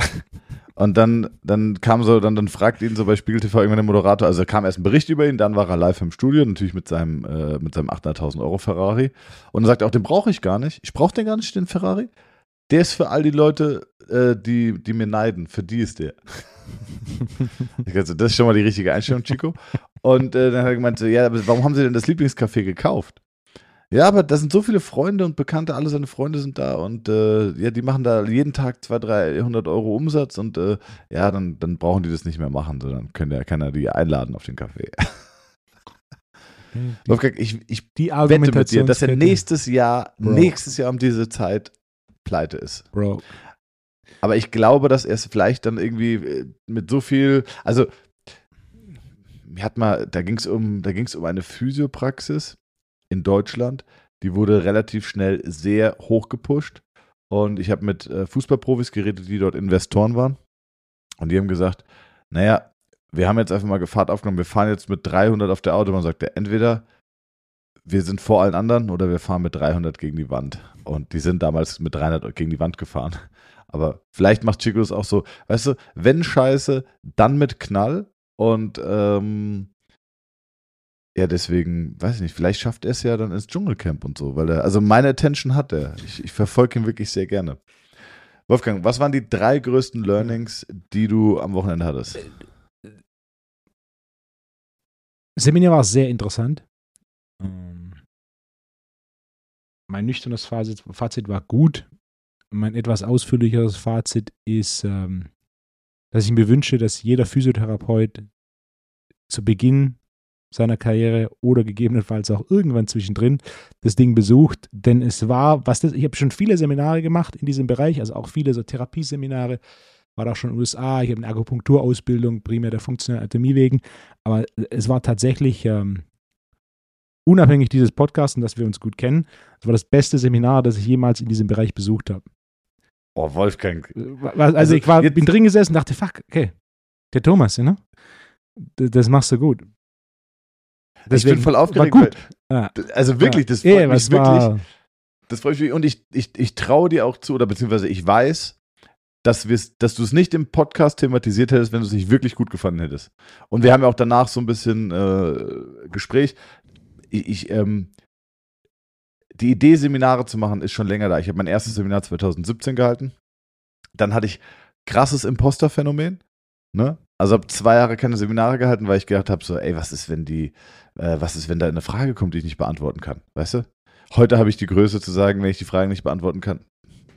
Und dann, dann kam so, dann, dann fragt ihn so bei Spiegel TV irgendwann der Moderator, also kam erst ein Bericht über ihn, dann war er live im Studio, natürlich mit seinem, äh, mit seinem 800.000 Euro Ferrari. Und dann sagt er auch, den brauche ich gar nicht. Ich brauche den gar nicht, den Ferrari. Der ist für all die Leute, äh, die, die mir neiden. Für die ist der. <laughs> Dachte, das ist schon mal die richtige Einstellung, Chico. Und äh, dann hat er gemeint, so, ja, aber warum haben sie denn das Lieblingscafé gekauft? Ja, aber da sind so viele Freunde und Bekannte, alle seine Freunde sind da und äh, ja, die machen da jeden Tag 200, 300 Euro Umsatz und äh, ja, dann, dann brauchen die das nicht mehr machen, sondern können ja, kann er die einladen auf den Kaffee. Die, Wolfgang, ich, ich die wette mit dir, dass er nächstes Jahr, Bro. nächstes Jahr um diese Zeit pleite ist. Bro, Aber ich glaube, dass er es vielleicht dann irgendwie äh, mit so viel, also mir hat mal, da ging es um, da ging es um eine Physiopraxis in Deutschland, die wurde relativ schnell sehr hoch gepusht. Und ich habe mit äh, Fußballprofis geredet, die dort Investoren waren. Und die haben gesagt, naja, wir haben jetzt einfach mal Fahrt aufgenommen, wir fahren jetzt mit 300 auf der Autobahn, sagt er, entweder wir sind vor allen anderen oder wir fahren mit 300 gegen die Wand. Und die sind damals mit 300 gegen die Wand gefahren. Aber vielleicht macht Chico es auch so, weißt du, wenn Scheiße, dann mit Knall. Und ähm, ja, deswegen, weiß ich nicht, vielleicht schafft er es ja dann ins Dschungelcamp und so, weil er, also meine Attention hat er. Ich, ich verfolge ihn wirklich sehr gerne. Wolfgang, was waren die drei größten Learnings, die du am Wochenende hattest? Seminar war sehr interessant. Ähm, mein nüchternes Fazit, Fazit war gut. Mein etwas ausführlicheres Fazit ist, ähm, dass ich mir wünsche, dass jeder Physiotherapeut zu Beginn seiner Karriere oder gegebenenfalls auch irgendwann zwischendrin das Ding besucht. Denn es war, was das, ich habe schon viele Seminare gemacht in diesem Bereich, also auch viele so Therapieseminare, war da schon in den USA, ich habe eine Akupunkturausbildung, primär der funktionellen Anatomie wegen, aber es war tatsächlich um, unabhängig dieses Podcasts und dass wir uns gut kennen, es war das beste Seminar, das ich jemals in diesem Bereich besucht habe. Oh, Wolfgang. Also, also ich war, bin drin gesessen und dachte, fuck, okay, der Thomas, ne? D- Das machst du gut. ich bin voll aufgeregt. War gut. Weil, also wirklich, das Ja, freut ja, mich wirklich. Das freut mich und ich, ich, ich traue dir auch zu, oder beziehungsweise ich weiß, dass, dass du es nicht im Podcast thematisiert hättest, wenn du es nicht wirklich gut gefunden hättest. Und wir haben ja auch danach so ein bisschen äh, Gespräch. Ich, ich, ähm, die Idee, Seminare zu machen, ist schon länger da. Ich habe mein erstes Seminar 2017 gehalten. Dann hatte ich krasses Imposter-Phänomen. Ne? Also habe zwei Jahre keine Seminare gehalten, weil ich gedacht habe, so, ey, was ist, wenn die, äh, was ist, wenn da eine Frage kommt, die ich nicht beantworten kann? Weißt du? Heute habe ich die Größe zu sagen, wenn ich die Fragen nicht beantworten kann.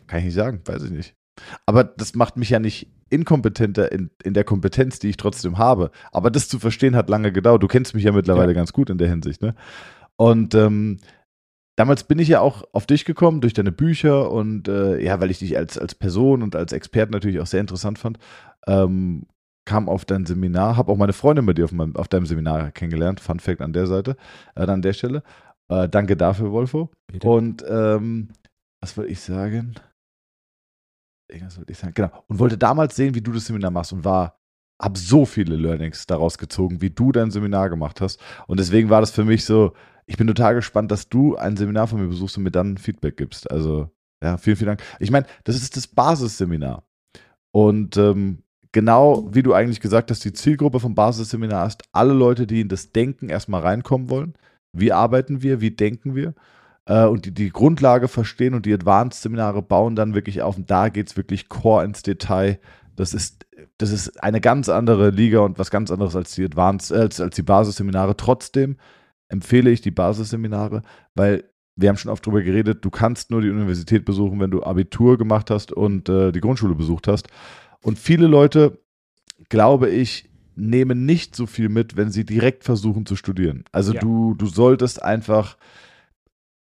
Kann ich nicht sagen, weiß ich nicht. Aber das macht mich ja nicht inkompetenter in, in der Kompetenz, die ich trotzdem habe. Aber das zu verstehen hat lange gedauert. Du kennst mich ja mittlerweile Ja. ganz gut in der Hinsicht, ne? Und ähm, damals bin ich ja auch auf dich gekommen durch deine Bücher und äh, ja, weil ich dich als, als Person und als Experte natürlich auch sehr interessant fand, ähm, kam auf dein Seminar, habe auch meine Freundin bei dir auf, meinem, auf deinem Seminar kennengelernt. Fun Fact an der Seite, äh, an der Stelle. Äh, danke dafür, Wolfo. Bitte. Und ähm, was wollte ich sagen? Irgendwas wollte ich sagen. Genau. Und wollte damals sehen, wie du das Seminar machst und war habe so viele Learnings daraus gezogen, wie du dein Seminar gemacht hast. Und deswegen war das für mich so, ich bin total gespannt, dass du ein Seminar von mir besuchst und mir dann Feedback gibst. Also, ja, vielen, vielen Dank. Ich meine, das ist das Basisseminar. Und ähm, genau wie du eigentlich gesagt hast, die Zielgruppe vom Basisseminar ist alle Leute, die in das Denken erstmal reinkommen wollen. Wie arbeiten wir? Wie denken wir? Äh, und die, die Grundlage verstehen und die Advanced-Seminare bauen dann wirklich auf. Und da geht es wirklich core ins Detail. Das ist, das ist eine ganz andere Liga und was ganz anderes als die Advanced, äh, als, als die Basisseminare. Trotzdem empfehle ich die Basisseminare, weil wir haben schon oft darüber geredet, du kannst nur die Universität besuchen, wenn du Abitur gemacht hast und äh, die Grundschule besucht hast. Und viele Leute, glaube ich, nehmen nicht so viel mit, wenn sie direkt versuchen zu studieren. Also ja. du, du solltest einfach.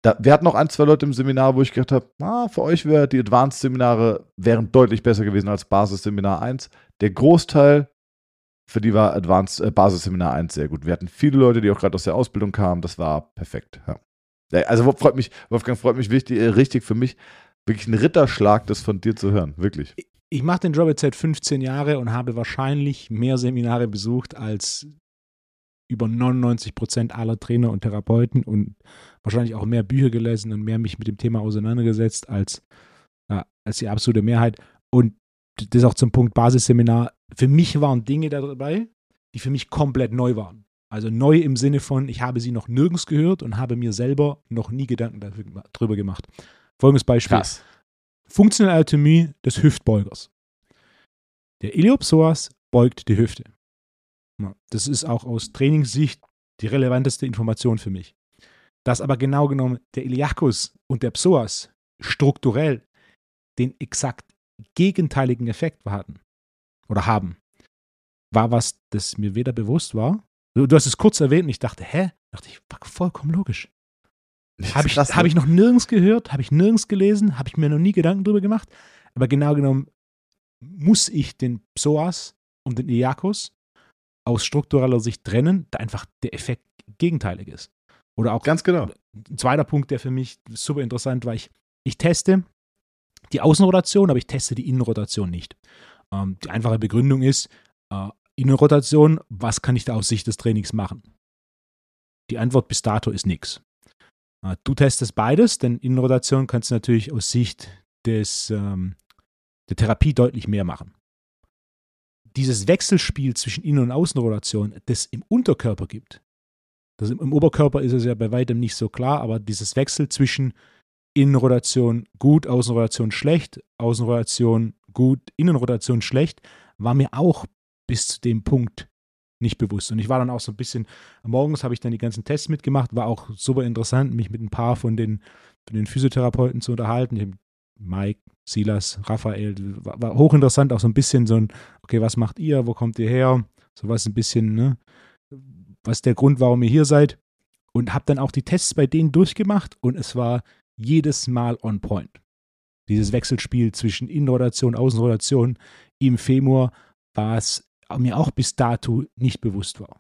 Da, wir hatten noch ein, zwei Leute im Seminar, wo ich gedacht habe, ah, für euch wäre die Advanced-Seminare wären deutlich besser gewesen als Basis-Seminar 1. Der Großteil, für die war Advanced äh, Basis-Seminar 1 sehr gut. Wir hatten viele Leute, die auch gerade aus der Ausbildung kamen. Das war perfekt. Ja. Also freut mich, Wolfgang, freut mich wichtig, äh, richtig für mich, wirklich ein Ritterschlag, das von dir zu hören. Wirklich ich mache den Job jetzt seit 15 Jahren und habe wahrscheinlich mehr Seminare besucht als über 99 Prozent aller Trainer und Therapeuten und wahrscheinlich auch mehr Bücher gelesen und mehr mich mit dem Thema auseinandergesetzt als, ja, als die absolute Mehrheit. Und das auch zum Punkt Basisseminar. Für mich waren Dinge dabei, die für mich komplett neu waren. Also neu im Sinne von, ich habe sie noch nirgends gehört und habe mir selber noch nie Gedanken darüber gemacht. Folgendes Beispiel. Krass. Funktionelle Anatomie des Hüftbeugers. Der Iliopsoas beugt die Hüfte. Das ist auch aus Trainingssicht die relevanteste Information für mich. Dass aber genau genommen der Iliacus und der Psoas strukturell den exakt gegenteiligen Effekt hatten oder haben, war was, das mir weder bewusst war. Du hast es kurz erwähnt und ich dachte, hä? Dachte ich, vollkommen logisch. Habe ich, hab ich noch nirgends gehört, habe ich nirgends gelesen, habe ich mir noch nie Gedanken drüber gemacht. Aber genau genommen muss ich den Psoas und den Iacus aus struktureller Sicht trennen, da einfach der Effekt gegenteilig ist. Oder auch ganz genau. Ein zweiter Punkt, der für mich super interessant war, ich, ich teste die Außenrotation, aber ich teste die Innenrotation nicht. Ähm, die einfache Begründung ist, äh, Innenrotation, was kann ich da aus Sicht des Trainings machen? Die Antwort bis dato ist nichts. Äh, du testest beides, denn Innenrotation kannst du natürlich aus Sicht des, ähm, der Therapie deutlich mehr machen. Dieses Wechselspiel zwischen Innen- und Außenrotation, das im Unterkörper gibt, das im, Oberkörper ist es ja bei weitem nicht so klar, aber dieses Wechsel zwischen Innenrotation gut, Außenrotation schlecht, Außenrotation gut, Innenrotation schlecht, war mir auch bis zu dem Punkt nicht bewusst. Und ich war dann auch so ein bisschen, morgens habe ich dann die ganzen Tests mitgemacht, war auch super interessant, mich mit ein paar von den, von den Physiotherapeuten zu unterhalten. Mike, Silas, Raphael, war, war hochinteressant, auch so ein bisschen so ein, okay, was macht ihr, wo kommt ihr her? So was ein bisschen, ne? Was der Grund, warum ihr hier seid? Und habe dann auch die Tests bei denen durchgemacht und es war jedes Mal on point. Dieses Wechselspiel zwischen Innenrotation, Außenrotation im Femur war es mir auch bis dato nicht bewusst war.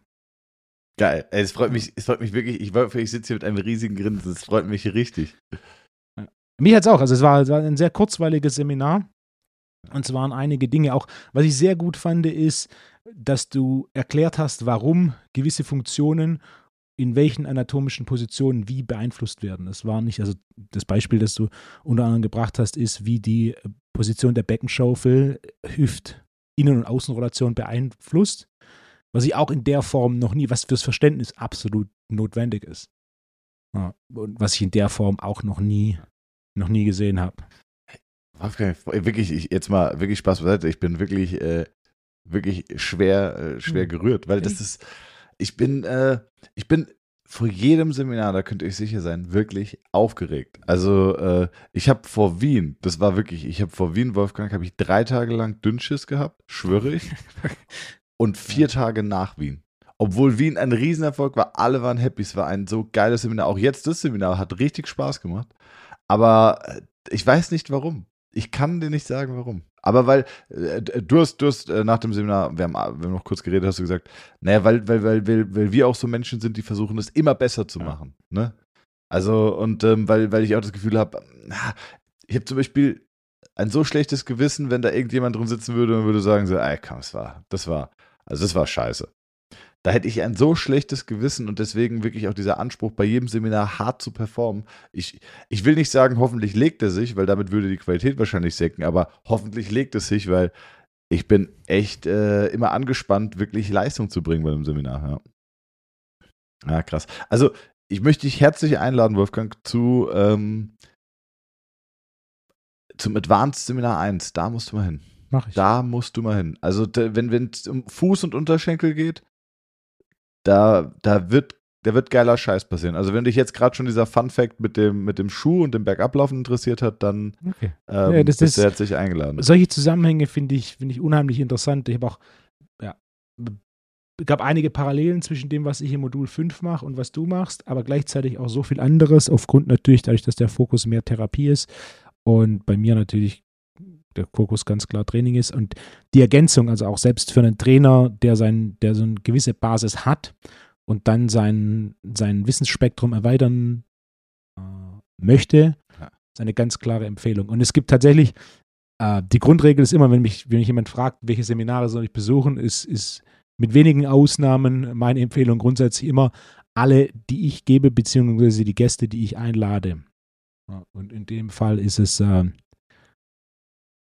Geil. Es freut mich, es freut mich wirklich. Ich, ich sitze hier mit einem riesigen Grinsen. Es freut mich richtig. Mich hat es auch. Also es war, es war ein sehr kurzweiliges Seminar. Und es waren einige Dinge auch. Was ich sehr gut fand, ist, dass du erklärt hast, warum gewisse Funktionen in welchen anatomischen Positionen wie beeinflusst werden. Das war nicht, also das Beispiel, das du unter anderem gebracht hast, ist, wie die Position der Beckenschaufel Hüft Innen- und Außenrotation beeinflusst, was ich auch in der Form noch nie, was fürs Verständnis absolut notwendig ist. Ja, und was ich in der Form auch noch nie, noch nie gesehen habe. Wirklich, ich, jetzt mal wirklich Spaß beiseite. Ich bin wirklich, äh, wirklich schwer, äh, schwer hm. gerührt, weil das ist, ich bin, äh, ich bin vor jedem Seminar, da könnt ihr euch sicher sein, wirklich aufgeregt. Also äh, ich habe vor Wien, das war wirklich, ich habe vor Wien, Wolfgang, habe ich drei Tage lang Dünnschiss gehabt, schwöre ich. <laughs> und vier Tage nach Wien. Obwohl Wien ein Riesenerfolg war, alle waren happy, es war ein so geiles Seminar. Auch jetzt das Seminar hat richtig Spaß gemacht. Aber äh, ich weiß nicht warum. Ich kann dir nicht sagen, warum. Aber weil, äh, du hast, du hast äh, nach dem Seminar, wir haben, wir haben noch kurz geredet, hast du gesagt, naja, weil, weil, weil, weil, weil wir auch so Menschen sind, die versuchen, das immer besser zu machen. Ne? Also, und ähm, weil, weil ich auch das Gefühl habe, ich habe zum Beispiel ein so schlechtes Gewissen, wenn da irgendjemand drin sitzen würde und würde sagen, so, ey, komm, es war, das war, also das war scheiße. Da hätte ich ein so schlechtes Gewissen und deswegen wirklich auch dieser Anspruch, bei jedem Seminar hart zu performen. Ich, ich will nicht sagen, hoffentlich legt er sich, weil damit würde die Qualität wahrscheinlich senken, aber hoffentlich legt es sich, weil ich bin echt äh, immer angespannt, wirklich Leistung zu bringen bei einem Seminar. Ja. ja, krass. Also, ich möchte dich herzlich einladen, Wolfgang, zu ähm, zum Advanced Seminar 1. Da musst du mal hin. Mach ich. Da musst du mal hin. Also, wenn es um Fuß und Unterschenkel geht, da, da wird da wird geiler Scheiß passieren. Also wenn dich jetzt gerade schon dieser Fun Fact mit dem, mit dem Schuh und dem Bergablaufen interessiert hat, dann okay. ähm, ja, bist ist, du herzlich eingeladen. Solche Zusammenhänge finde ich, find ich unheimlich interessant. Ich habe auch, ja, gab einige Parallelen zwischen dem, was ich im Modul 5 mache und was du machst, aber gleichzeitig auch so viel anderes, aufgrund natürlich dadurch, dass der Fokus mehr Therapie ist und bei mir natürlich der Fokus ganz klar Training ist und die Ergänzung, also auch selbst für einen Trainer, der, sein, der so eine gewisse Basis hat und dann sein, sein Wissensspektrum erweitern äh, möchte, ja. ist eine ganz klare Empfehlung. Und es gibt tatsächlich, äh, die Grundregel ist immer, wenn mich, wenn mich jemand fragt, welche Seminare soll ich besuchen, ist, ist mit wenigen Ausnahmen meine Empfehlung grundsätzlich immer alle, die ich gebe, beziehungsweise die Gäste, die ich einlade. Und in dem Fall ist es äh,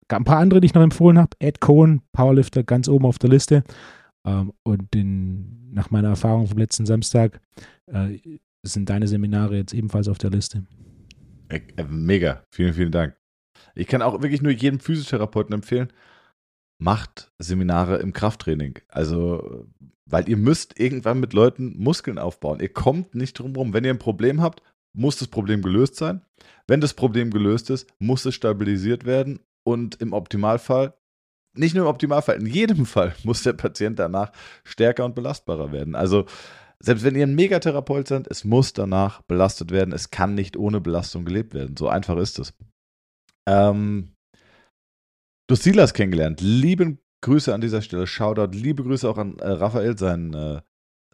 ein paar andere, die ich noch empfohlen habe. Ed Cohen, Powerlifter, ganz oben auf der Liste. Ähm, und den, nach meiner Erfahrung vom letzten Samstag äh, sind deine Seminare jetzt ebenfalls auf der Liste. Äh, mega, vielen, vielen Dank. Ich kann auch wirklich nur jedem Physiotherapeuten empfehlen, macht Seminare im Krafttraining. Also, weil ihr müsst irgendwann mit Leuten Muskeln aufbauen. Ihr kommt nicht drum rum. Wenn ihr ein Problem habt, muss das Problem gelöst sein. Wenn das Problem gelöst ist, muss es stabilisiert werden und im Optimalfall nicht nur im Optimalfall, in jedem <laughs> Fall muss der Patient danach stärker und belastbarer werden. Also selbst wenn ihr ein Megatherapeut seid, es muss danach belastet werden. Es kann nicht ohne Belastung gelebt werden. So einfach ist es. Ähm, du hast Silas kennengelernt. Lieben Grüße an dieser Stelle. Shoutout. Liebe Grüße auch an äh, Raphael, seinen, äh,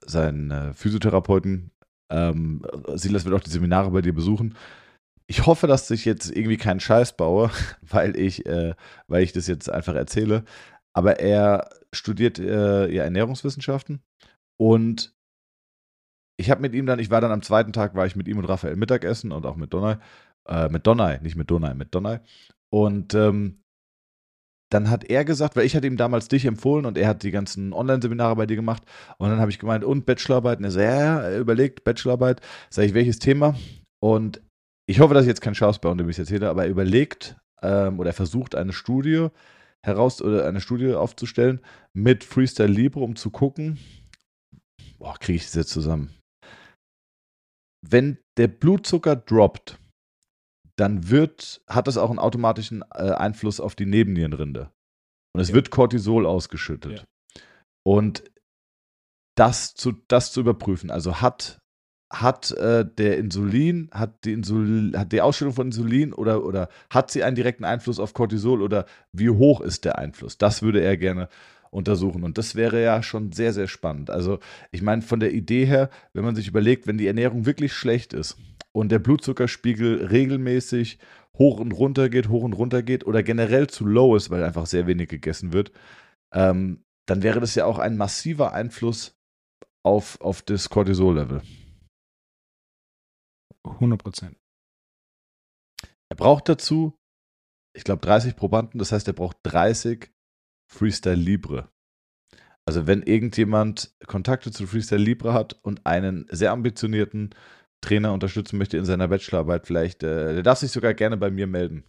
seinen äh, Physiotherapeuten. Ähm, Silas wird auch die Seminare bei dir besuchen ich hoffe, dass ich jetzt irgendwie keinen Scheiß baue, <laughs> weil ich, äh, weil ich das jetzt einfach erzähle. Aber er studiert äh, ja Ernährungswissenschaften und ich habe mit ihm dann, ich war dann am zweiten Tag, war ich mit ihm und Raphael Mittagessen und auch mit Donai, äh, mit Donai, nicht mit Donai, mit Donai. Und ähm, dann hat er gesagt, weil ich hatte ihm damals dich empfohlen und er hat die ganzen Online-Seminare bei dir gemacht. Und dann habe ich gemeint, und Bachelorarbeit? Und er so, ja, ja, er überlegt, Bachelorarbeit. Sag ich, welches Thema? Und ich hoffe, dass ich jetzt kein Chaos baue, indem ich es erzähle, aber er überlegt ähm, oder versucht eine Studie heraus oder eine Studie aufzustellen mit Freestyle Libre, um zu gucken, boah, kriege ich das jetzt zusammen. Wenn der Blutzucker droppt, dann wird, hat das auch einen automatischen äh, Einfluss auf die Nebennierenrinde. Und es ja. wird Cortisol ausgeschüttet. Ja. Und das zu, das zu überprüfen, also hat hat äh, der Insulin, hat die, Insul hat die Ausstellung von Insulin oder, oder hat sie einen direkten Einfluss auf Cortisol oder wie hoch ist der Einfluss? Das würde er gerne untersuchen. Und das wäre ja schon sehr, sehr spannend. Also, ich meine, von der Idee her, wenn man sich überlegt, wenn die Ernährung wirklich schlecht ist und der Blutzuckerspiegel regelmäßig hoch und runter geht, hoch und runter geht oder generell zu low ist, weil einfach sehr wenig gegessen wird, ähm, dann wäre das ja auch ein massiver Einfluss auf, auf das Cortisol-Level. 100 Prozent. Er braucht dazu, ich glaube, 30 Probanden. Das heißt, er braucht 30 Freestyle Libre. Also, wenn irgendjemand Kontakte zu Freestyle Libre hat und einen sehr ambitionierten Trainer unterstützen möchte in seiner Bachelorarbeit, vielleicht, äh, der darf sich sogar gerne bei mir melden.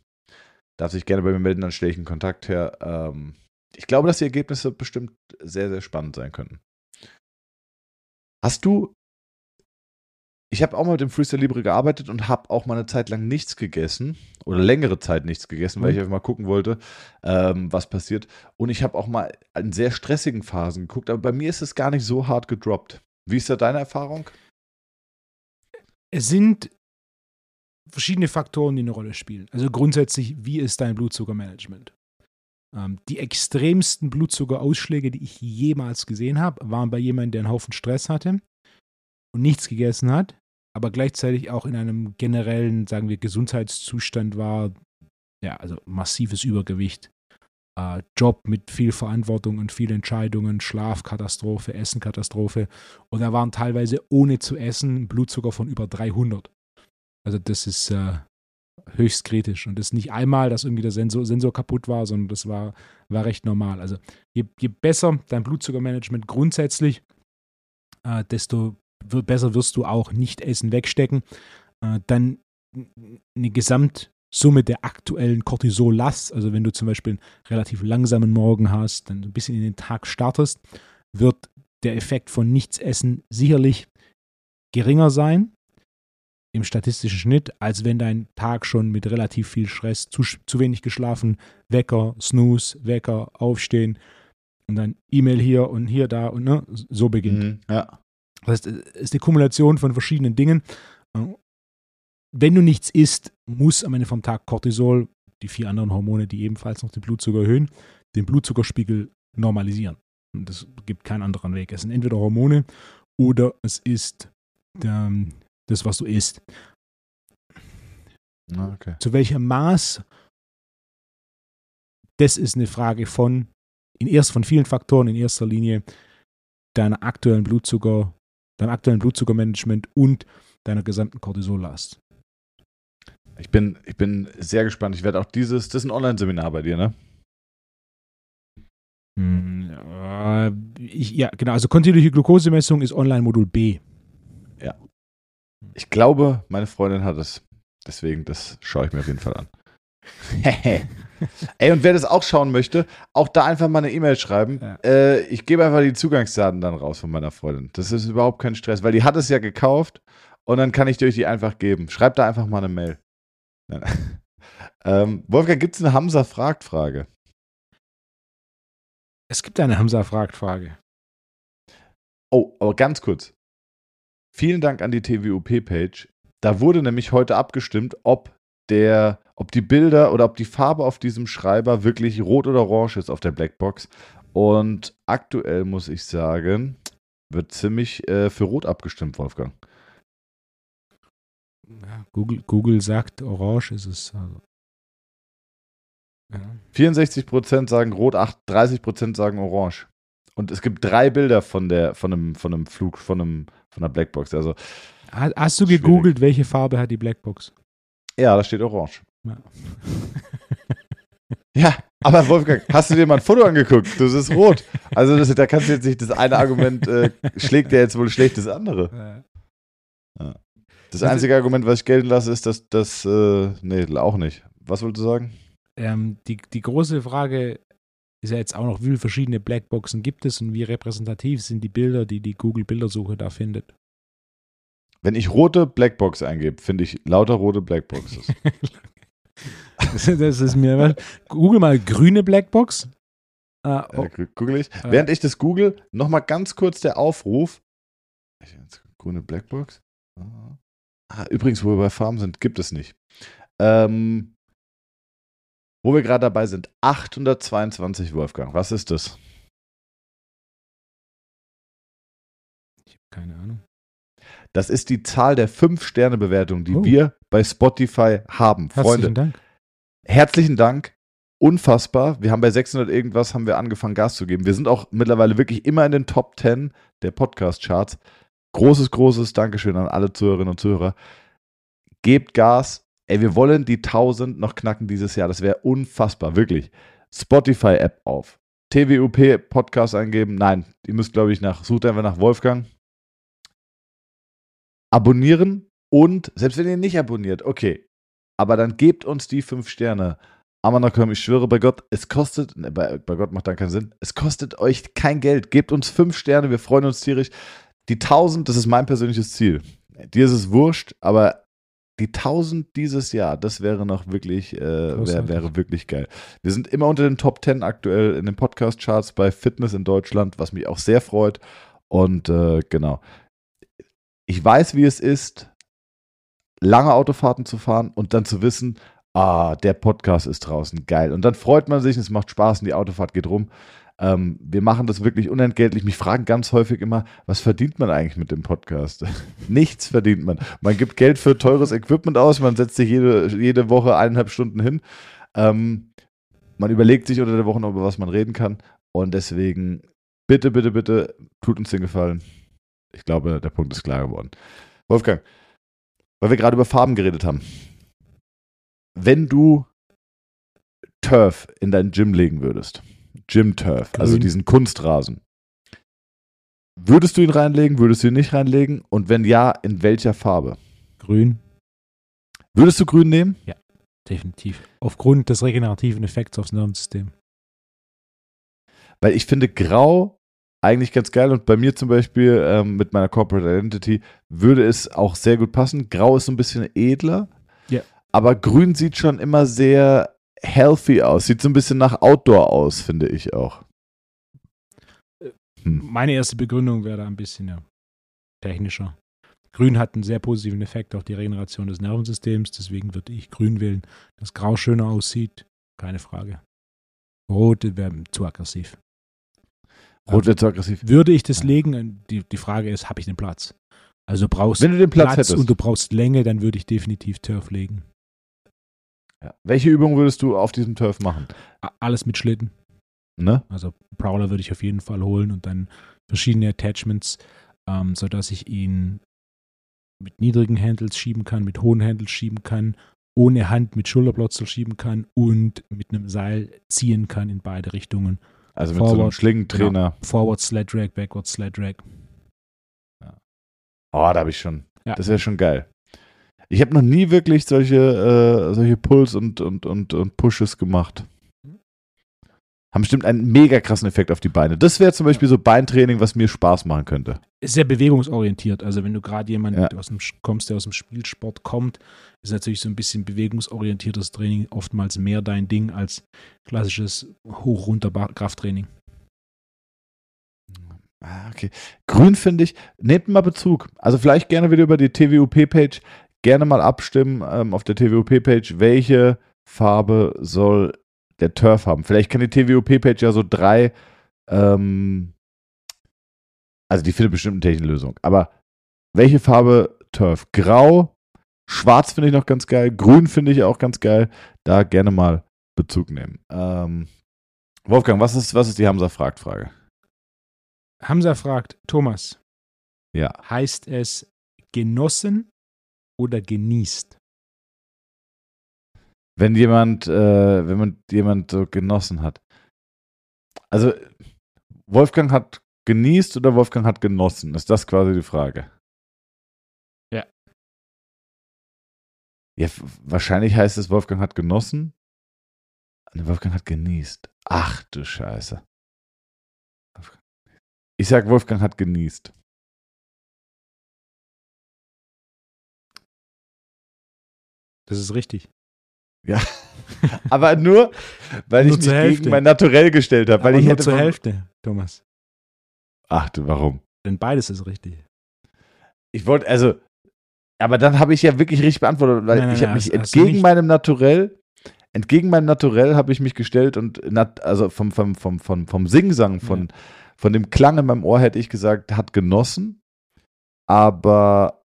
Darf sich gerne bei mir melden, dann stelle ich einen Kontakt her. Ähm, ich glaube, dass die Ergebnisse bestimmt sehr, sehr spannend sein könnten. Hast du ich habe auch mal mit dem Freestyle Libre gearbeitet und habe auch mal eine Zeit lang nichts gegessen oder längere Zeit nichts gegessen, mhm. weil ich einfach mal gucken wollte, ähm, was passiert. Und ich habe auch mal in sehr stressigen Phasen geguckt, aber bei mir ist es gar nicht so hart gedroppt. Wie ist da deine Erfahrung? Es sind verschiedene Faktoren, die eine Rolle spielen. Also grundsätzlich, wie ist dein Blutzuckermanagement? Ähm, die extremsten Blutzuckerausschläge, die ich jemals gesehen habe, waren bei jemandem, der einen Haufen Stress hatte und nichts gegessen hat aber gleichzeitig auch in einem generellen, sagen wir, Gesundheitszustand war, ja, also massives Übergewicht, äh, Job mit viel Verantwortung und vielen Entscheidungen, Schlafkatastrophe, Essenkatastrophe. Und er waren teilweise ohne zu essen Blutzucker von über 300. Also das ist äh, höchst kritisch. Und das ist nicht einmal, dass irgendwie der Sensor, Sensor kaputt war, sondern das war, war recht normal. Also je, je besser dein Blutzuckermanagement grundsätzlich, äh, desto besser wirst du auch Nicht-Essen wegstecken. Äh, dann eine Gesamtsumme der aktuellen Cortisollast, also wenn du zum Beispiel einen relativ langsamen Morgen hast, dann ein bisschen in den Tag startest, wird der Effekt von Nichtsessen sicherlich geringer sein im statistischen Schnitt, als wenn dein Tag schon mit relativ viel Stress, zu, zu wenig geschlafen, Wecker, Snooze, Wecker, Aufstehen und dann E-Mail hier und hier da und ne, so beginnt. Mhm, ja. Das heißt, es ist eine Kumulation von verschiedenen Dingen. Wenn du nichts isst, muss am Ende vom Tag Cortisol, die vier anderen Hormone, die ebenfalls noch den Blutzucker erhöhen, den Blutzuckerspiegel normalisieren. Und das gibt keinen anderen Weg. Es sind entweder Hormone oder es ist der, das, was du isst. Ah, okay. Zu welchem Maß, das ist eine Frage von, in erst von vielen Faktoren, in erster Linie deiner aktuellen Blutzucker, deinem aktuellen Blutzuckermanagement und deiner gesamten Cortisollast. Ich bin, ich bin sehr gespannt. Ich werde auch dieses, das ist ein Online-Seminar bei dir, ne? Hm, ja, ich, ja, genau. Also kontinuierliche Glukosemessung ist Online-Modul B. Ja. Ich glaube, meine Freundin hat es. Deswegen, das schaue ich mir auf jeden Fall an. <laughs> <laughs> Ey, und wer das auch schauen möchte, auch da einfach mal eine E-Mail schreiben. Ja. Äh, ich gebe einfach die Zugangsdaten dann raus von meiner Freundin. Das ist überhaupt kein Stress, weil die hat es ja gekauft und dann kann ich dir die einfach geben. Schreib da einfach mal eine Mail. <laughs> ähm, Wolfgang, gibt es eine Hamza fragt Frage? Es gibt eine Hamza fragt Frage. Oh, aber ganz kurz. Vielen Dank an die TWUP-Page. Da wurde nämlich heute abgestimmt, ob der, ob die Bilder oder ob die Farbe auf diesem Schreiber wirklich rot oder orange ist auf der Blackbox. Und aktuell muss ich sagen, wird ziemlich äh, für rot abgestimmt, Wolfgang. Ja, Google, Google sagt, orange ist es. Also. Ja. 64% sagen rot, 30% sagen orange. Und es gibt drei Bilder von der, von einem, von einem Flug, von einem, von einer Blackbox. Also Hast du gegoogelt, schwierig. welche Farbe hat die Blackbox? Ja, da steht orange. <laughs> Ja. aber Wolfgang, hast du dir mal ein Foto angeguckt? Das ist rot. Also das, da kannst du jetzt nicht, das eine Argument äh, schlägt ja jetzt wohl schlecht das andere. Ja. Das einzige Argument, was ich gelten lasse, ist, dass das, äh, nee, auch nicht. Was wolltest du sagen? Ähm, die, die große Frage ist ja jetzt auch noch, wie viele verschiedene Blackboxen gibt es und wie repräsentativ sind die Bilder, die die Google-Bildersuche da findet? Wenn ich rote Blackbox eingebe, finde ich lauter rote Blackboxes. <laughs> <laughs> das ist mir. Google mal grüne Blackbox. Ah, oh. äh, google ich. Äh. Während ich das google, nochmal ganz kurz der Aufruf. Grüne Blackbox. Ah, übrigens, wo wir bei Farm sind, gibt es nicht. Ähm, wo wir gerade dabei sind, 822 Wolfgang. Was ist das? Ich habe keine Ahnung. Das ist die Zahl der 5-Sterne-Bewertungen, die oh. wir bei Spotify haben. Herzlichen Freunde, Dank. herzlichen Dank. Unfassbar. Wir haben bei 600 irgendwas haben wir angefangen Gas zu geben. Wir sind auch mittlerweile wirklich immer in den Top 10 der Podcast-Charts. Großes, großes Dankeschön an alle Zuhörerinnen und Zuhörer. Gebt Gas. Ey, wir wollen die 1000 noch knacken dieses Jahr. Das wäre unfassbar, wirklich. Spotify-App auf. TWUP Podcast eingeben. Nein, ihr müsst, glaube ich, nach, sucht einfach nach Wolfgang abonnieren und, selbst wenn ihr nicht abonniert, okay, aber dann gebt uns die fünf Sterne. Amanakom, ich schwöre bei Gott, es kostet, ne, bei, bei Gott macht dann keinen Sinn, es kostet euch kein Geld. Gebt uns fünf Sterne, wir freuen uns tierisch. Die 1000, das ist mein persönliches Ziel. Dir ist es wurscht, aber die 1000 dieses Jahr, das wäre noch wirklich, äh, wär, wäre wirklich geil. Wir sind immer unter den Top 10 aktuell in den Podcast-Charts bei Fitness in Deutschland, was mich auch sehr freut. Und äh, genau, ich weiß, wie es ist, lange Autofahrten zu fahren und dann zu wissen, ah, der Podcast ist draußen, geil. Und dann freut man sich es macht Spaß und die Autofahrt geht rum. Ähm, wir machen das wirklich unentgeltlich. Mich fragen ganz häufig immer, was verdient man eigentlich mit dem Podcast? <laughs> Nichts verdient man. Man gibt Geld für teures Equipment aus, man setzt sich jede, jede Woche eineinhalb Stunden hin. Ähm, man überlegt sich unter der Woche noch, über was man reden kann. Und deswegen, bitte, bitte, bitte, tut uns den Gefallen. Ich glaube, der Punkt ist klar geworden. Wolfgang, weil wir gerade über Farben geredet haben. Wenn du Turf in dein Gym legen würdest, Gym Turf, also diesen Kunstrasen, würdest du ihn reinlegen, würdest du ihn nicht reinlegen? Und wenn ja, in welcher Farbe? Grün, Würdest du grün nehmen? definitiv. Aufgrund des regenerativen Effekts aufs Nervensystem. Weil ich finde Grau eigentlich ganz geil und bei mir zum Beispiel ähm, mit meiner Corporate Identity würde es auch sehr gut passen. Grau ist so ein bisschen edler, Ja. aber Grün sieht schon immer sehr healthy aus. Sieht so ein bisschen nach Outdoor aus, finde ich auch. Hm. Meine erste Begründung wäre da ein bisschen ja, technischer. Grün hat einen sehr positiven Effekt auf die Regeneration des Nervensystems, deswegen würde ich grün wählen. Das Grau schöner aussieht, keine Frage. Rot wäre zu aggressiv. Rot wird zu aggressiv. Würde ich das legen? Die, die Frage ist, habe ich den Platz? Also du brauchst Wenn du den Platz, hättest. und du brauchst Länge, dann würde ich definitiv Turf legen. Ja. Welche Übung würdest du auf diesem Turf machen? Alles mit Schlitten. Ne? Also Prowler würde ich auf jeden Fall holen und dann verschiedene Attachments, ähm, sodass ich ihn mit niedrigen Handles schieben kann, mit hohen Handles schieben kann, ohne Hand mit Schulterplotzel schieben kann und mit einem Seil ziehen kann in beide Richtungen. Also mit so einem Forward. Schlingentrainer. Forward Sled Drag, Backward Sled Drag. Oh, da habe ich schon. Ja. Das wäre schon geil. Ich habe noch nie wirklich solche, äh, solche Pulls und, und, und, und Pushes gemacht. Haben bestimmt einen mega krassen Effekt auf die Beine. Das wäre zum Beispiel so Beintraining, was mir Spaß machen könnte. Ist sehr bewegungsorientiert. Also wenn du gerade jemand Ja. aus dem, kommst, der aus dem Spielsport kommt, ist natürlich so ein bisschen bewegungsorientiertes Training oftmals mehr dein Ding als klassisches Hoch-Runter-Krafttraining. Ah, okay. Grün finde ich, nehmt mal Bezug. Also vielleicht gerne wieder über die TWUP-Page, gerne mal abstimmen ähm, auf der TWUP-Page, welche Farbe soll der Turf haben. Vielleicht kann die TWUP-Page ja so drei, ähm, also die findet bestimmt eine technische Lösung, aber welche Farbe Turf? Grau, schwarz finde ich noch ganz geil, grün finde ich auch ganz geil, da gerne mal Bezug nehmen. Ähm, Wolfgang, was ist, was ist die Hamza-Fragt-Frage? Hamza fragt, Thomas, Ja. heißt es genossen oder genießt? Wenn jemand, äh, wenn man jemand so genossen hat. Also Wolfgang hat genießt oder Wolfgang hat genossen? Ist das quasi die Frage? Ja. Ja, wahrscheinlich heißt es, Wolfgang hat genossen. Wolfgang hat genießt. Ach du Scheiße. Ich sag, Wolfgang hat genießt. Das ist richtig. Aber nur, weil Nur ich mich Hälfte. gegen mein Naturell gestellt habe. Weil Aber ich nur hätte zur Hälfte, Thomas. Ach du, warum? Denn beides ist richtig. Ich wollte, also, aber dann habe ich ja wirklich richtig beantwortet, weil Nein, nein, ich habe mich hast- entgegen meinem Naturell, entgegen meinem Naturell habe ich mich gestellt und nat, also vom, vom, vom, vom, vom Singsang, von, von dem Klang in meinem Ohr hätte ich gesagt, hat genossen, aber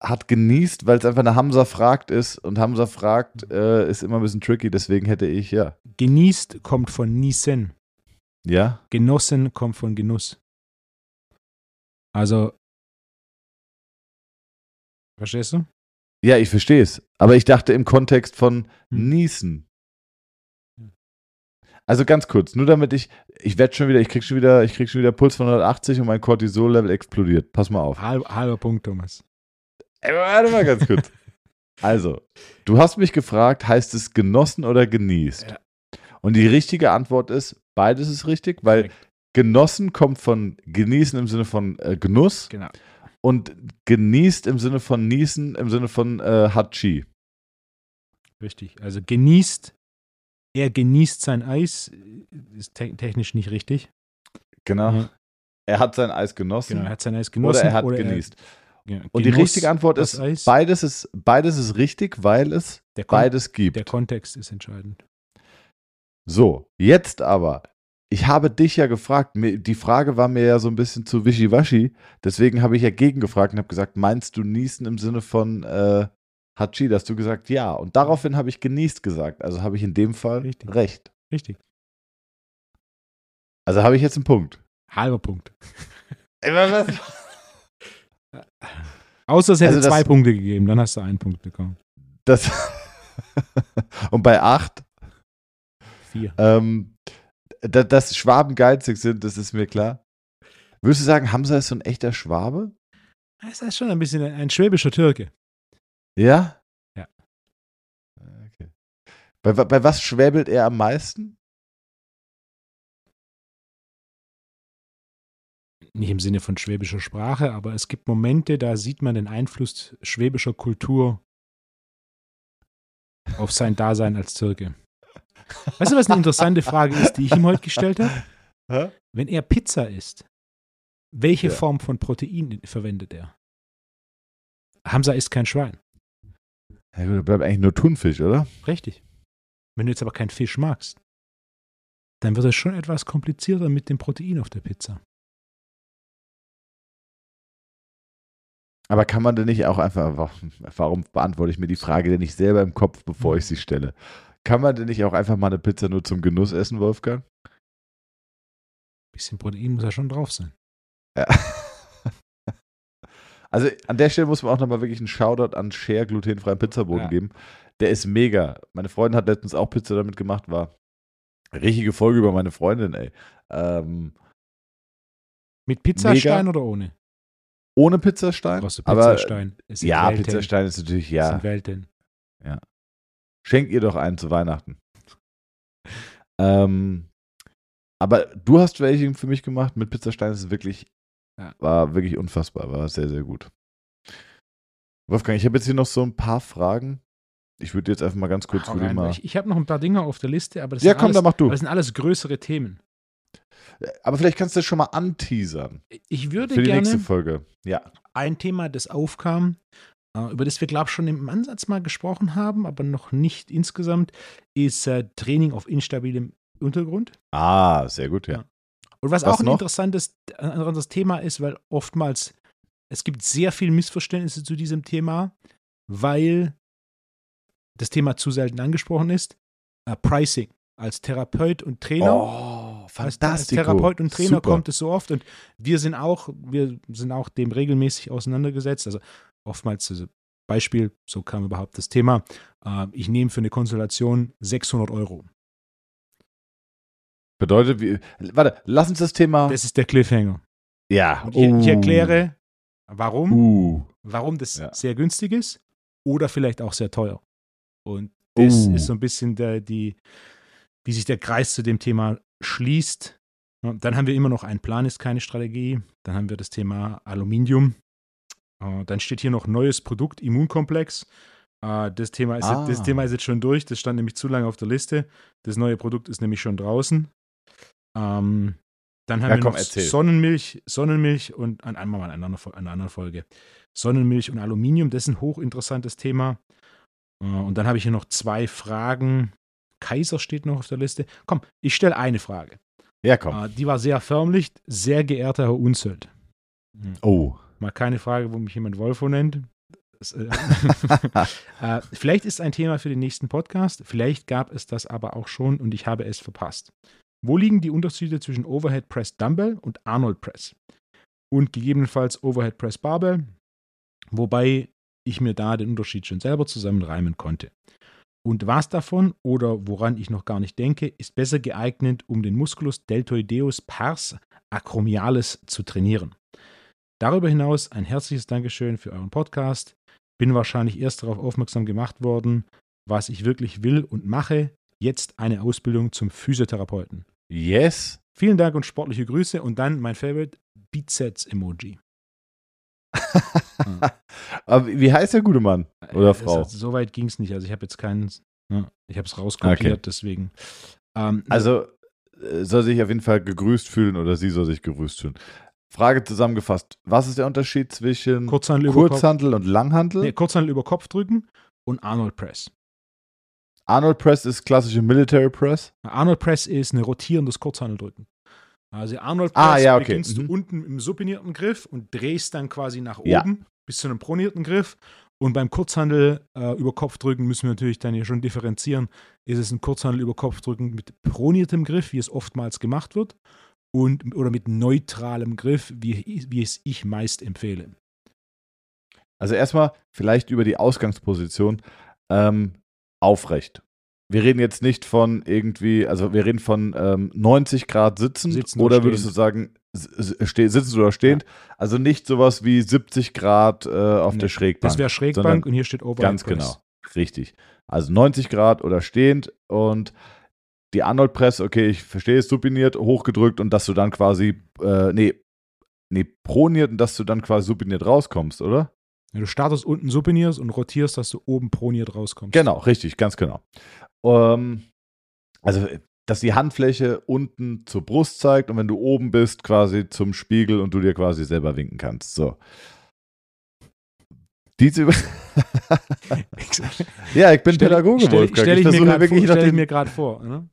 hat genießt, weil es einfach eine Hamza fragt ist und Hamza fragt äh, ist immer ein bisschen tricky, deswegen hätte ich, ja. Genießt kommt von Niesen. Ja? Genossen kommt von Genuss. Also, verstehst du? Ja, ich verstehe es. Aber ich dachte im Kontext von Hm. niesen. Also ganz kurz, nur damit ich, ich werde schon wieder, ich krieg schon wieder, ich krieg schon wieder Puls von 180 und mein Cortisol-Level explodiert. Pass mal auf. Halb, halber Punkt, Thomas. Ey, warte mal ganz kurz. Also, du hast mich gefragt, heißt es genossen oder genießt? Ja. Und die richtige Antwort ist, beides ist richtig, weil genossen kommt von genießen im Sinne von äh, Genuss Genau. und genießt im Sinne von niesen im Sinne von äh, Hachi. Richtig. Also genießt, er genießt sein Eis, ist te technisch nicht richtig. Genau. Ja. Er hat sein Eis genossen Genau, er hat sein Eis genossen. oder er hat genießt. Ja, Und die richtige Antwort ist, Eis. beides ist, beides ist richtig, weil es beides gibt. der Kontext ist entscheidend. So, jetzt aber. Ich habe dich ja gefragt, mir- die Frage war mir ja so ein bisschen zu wischiwaschi, deswegen habe ich ja gegengefragt und habe gesagt, meinst du niesen im Sinne von, äh, Hatschi, hast du gesagt ja. Und daraufhin habe ich genießt gesagt. Also habe ich in dem Fall Richtig. recht. Richtig. Also habe ich jetzt einen Punkt. Halber Punkt. Was- Außer es hätte Also das- zwei Punkte gegeben, dann hast du einen Punkt bekommen. Das <laughs> Und bei 8, Vier. ähm, da, dass Schwaben geizig sind, das ist mir klar. Würdest du sagen, Hamza ist so ein echter Schwabe? Das ist schon ein bisschen ein, ein schwäbischer Türke. Ja? Ja. Okay. Bei, bei was schwäbelt er am meisten? Nicht im Sinne von schwäbischer Sprache, aber es gibt Momente, da sieht man den Einfluss schwäbischer Kultur auf sein Dasein als Türke. Weißt du, was eine interessante Frage ist, die ich ihm heute gestellt habe? Hä? Wenn er Pizza isst, welche Ja. Form von Protein verwendet er? Hamza isst kein Schwein. Ja gut, da bleibt eigentlich nur Thunfisch, oder? Richtig. Wenn du jetzt aber keinen Fisch magst, dann wird es schon etwas komplizierter mit dem Protein auf der Pizza. Aber kann man denn nicht auch einfach, wa- warum beantworte ich mir die Frage denn nicht selber im Kopf, bevor ich sie stelle? Kann man denn nicht auch einfach mal eine Pizza nur zum Genuss essen, Wolfgang? bisschen Protein muss ja schon drauf sein. Ja. <laughs> Also an der Stelle muss man auch nochmal wirklich einen Shoutout an Share glutenfreien Pizzaboden Ja. geben. Der ist mega. Meine Freundin hat letztens auch Pizza damit gemacht, war richtige Folge über meine Freundin, ey. Ähm, Mit Pizzastein oder ohne? Ohne Pizzastein. Brauchst du aber Pizzastein? Sind ja, Welten. Pizzastein ist natürlich, ja. sind Welten. Schenkt ihr doch einen zu Weihnachten. Ähm, aber du hast welche für mich gemacht mit Pizzastein. Das ist wirklich, Ja. war wirklich unfassbar, war sehr, sehr gut. Wolfgang, ich habe jetzt hier noch so ein paar Fragen. Ich würde jetzt einfach mal ganz kurz Hau rein, mal. Ich, ich habe noch ein paar Dinge auf der Liste, aber das, Ja, sind, komm, alles, dann mach du. aber das sind alles größere Themen. Aber vielleicht kannst du das schon mal anteasern Ich würde für die gerne nächste Folge. Ja. ein Thema, das aufkam, äh, über das wir, glaube ich, schon im Ansatz mal gesprochen haben, aber noch nicht insgesamt, ist äh, Training auf instabilem Untergrund. Ah, sehr gut, ja. Ja. Und was, Was auch ein noch? interessantes, ein interessantes Thema ist, weil oftmals es gibt sehr viel Missverständnisse zu diesem Thema, weil das Thema zu selten angesprochen ist. Äh, Pricing als Therapeut und Trainer. Oh, Als, als fantastisch. Therapeut und Trainer Super. kommt es so oft und wir sind auch, wir sind auch dem regelmäßig auseinandergesetzt. Also oftmals, also Beispiel, so kam überhaupt das Thema. Äh, ich nehme für eine Konsultation 600 Euro. Bedeutet, wie, warte, lass uns das Thema. Das ist der Cliffhanger. ja. Und ich, ich erkläre, warum, Uh. warum das Ja. sehr günstig ist oder vielleicht auch sehr teuer. Und das Uh. ist so ein bisschen der, die, wie sich der Kreis zu dem Thema schließt. Ja, Dann haben wir immer noch ein Plan ist keine Strategie. Dann haben wir das Thema Aluminium. Äh, Dann steht hier noch neues Produkt, Immunkomplex. Äh, Das Thema, ist Ah. jetzt, das Thema ist jetzt schon durch. Das stand nämlich zu lange auf der Liste. Das neue Produkt ist nämlich schon draußen. Ähm, dann haben Ja, wir komm, noch erzähl. Sonnenmilch, Sonnenmilch und an einmal mal in einer, anderen Folge. Sonnenmilch und Aluminium, das ist ein hochinteressantes Thema. Äh, Und dann habe ich hier noch zwei Fragen. Kaiser steht noch auf der Liste. Komm, ich stelle eine Frage. Ja, komm. Äh, Die war sehr förmlich. Sehr geehrter Herr Unzöld. Oh. Mal keine Frage, wo mich jemand Wolfo nennt. Äh, <laughs> <laughs> äh, vielleicht ist ein Thema für den nächsten Podcast. Vielleicht gab es das aber auch schon und ich habe es verpasst. Wo liegen die Unterschiede zwischen Overhead Press Dumbbell und Arnold Press? Und gegebenenfalls Overhead Press Barbell, wobei ich mir da den Unterschied schon selber zusammenreimen konnte. Und was davon oder woran ich noch gar nicht denke, ist besser geeignet, um den Musculus deltoideus pars acromialis zu trainieren. Darüber hinaus ein herzliches Dankeschön für euren Podcast. Bin wahrscheinlich erst darauf aufmerksam gemacht worden, was ich wirklich will und mache. Jetzt eine Ausbildung zum Physiotherapeuten. Yes. Vielen Dank und sportliche Grüße und dann mein Favorite <laughs> <laughs> Aber wie heißt der gute Mann? Oder Frau? Es, so weit ging es nicht. Also ich habe jetzt keinen, ja, ich habe es rauskopiert, Okay. deswegen. Ähm, Also äh, soll sich auf jeden Fall gegrüßt fühlen oder sie soll sich gegrüßt fühlen. Frage zusammengefasst: Was ist der Unterschied zwischen Kurzhandel Kurzhandel und Langhandel? nee, Kurzhandel über Kopf drücken und Arnold Press. Arnold Press ist klassische Military Press. Arnold Press ist ein rotierendes Kurzhandeldrücken. Also Arnold Press Ah, ja, okay. beginnst Mhm. du unten im supinierten Griff und drehst dann quasi nach oben Ja. bis zu einem pronierten Griff Und beim Kurzhandel äh, über Kopfdrücken müssen wir natürlich dann ja schon differenzieren. Ist es ein Kurzhandel über Kopfdrücken mit proniertem Griff, wie es oftmals gemacht wird, und, oder mit neutralem Griff, wie, wie es ich meist empfehle? Also erstmal vielleicht über die Ausgangsposition ähm, aufrecht. Wir reden jetzt nicht von irgendwie, also wir reden von ähm, 90 Grad sitzen, Sitzen oder würdest du sagen ste sitzend oder stehend? Also nicht sowas wie 70 Grad äh, auf Nee, der Schrägbank. Das wäre Schrägbank und hier steht Overhead Ganz Press. genau, richtig. Also 90 Grad oder stehend und die Arnold Press, okay, ich verstehe es, supiniert, hochgedrückt und dass du dann quasi, äh, nee, nee, proniert und dass du dann quasi supiniert rauskommst, oder? Wenn du startest unten supinierst und rotierst, dass du oben proniert rauskommst. Genau, richtig, ganz genau. Ähm, also, dass die Handfläche unten zur Brust zeigt und wenn du oben bist, quasi zum Spiegel und du dir quasi selber winken kannst. So. Diese <laughs> ja, ich bin Stell- Pädagoge, stell, Wolfgang. Stell ich, ich mir grad vor, stell ich mir gerade vor. Ne?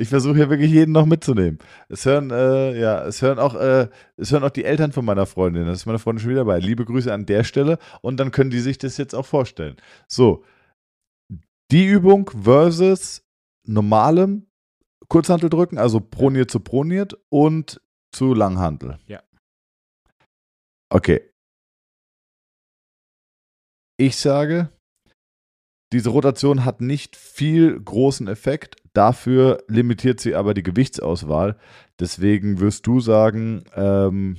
Ich versuche hier wirklich jeden noch mitzunehmen. Es hören, äh, ja, es hören auch, äh, es hören auch die Eltern von meiner Freundin. Das ist meine Freundin schon wieder dabei. Liebe Grüße an der Stelle. Und dann können die sich das jetzt auch vorstellen. So. Die Übung versus normalem Kurzhanteldrücken, also proniert zu proniert und zu Langhantel. Ja. Okay. Ich sage, diese Rotation hat nicht viel großen Effekt. Dafür limitiert sie aber die Gewichtsauswahl. Deswegen wirst du sagen, ähm,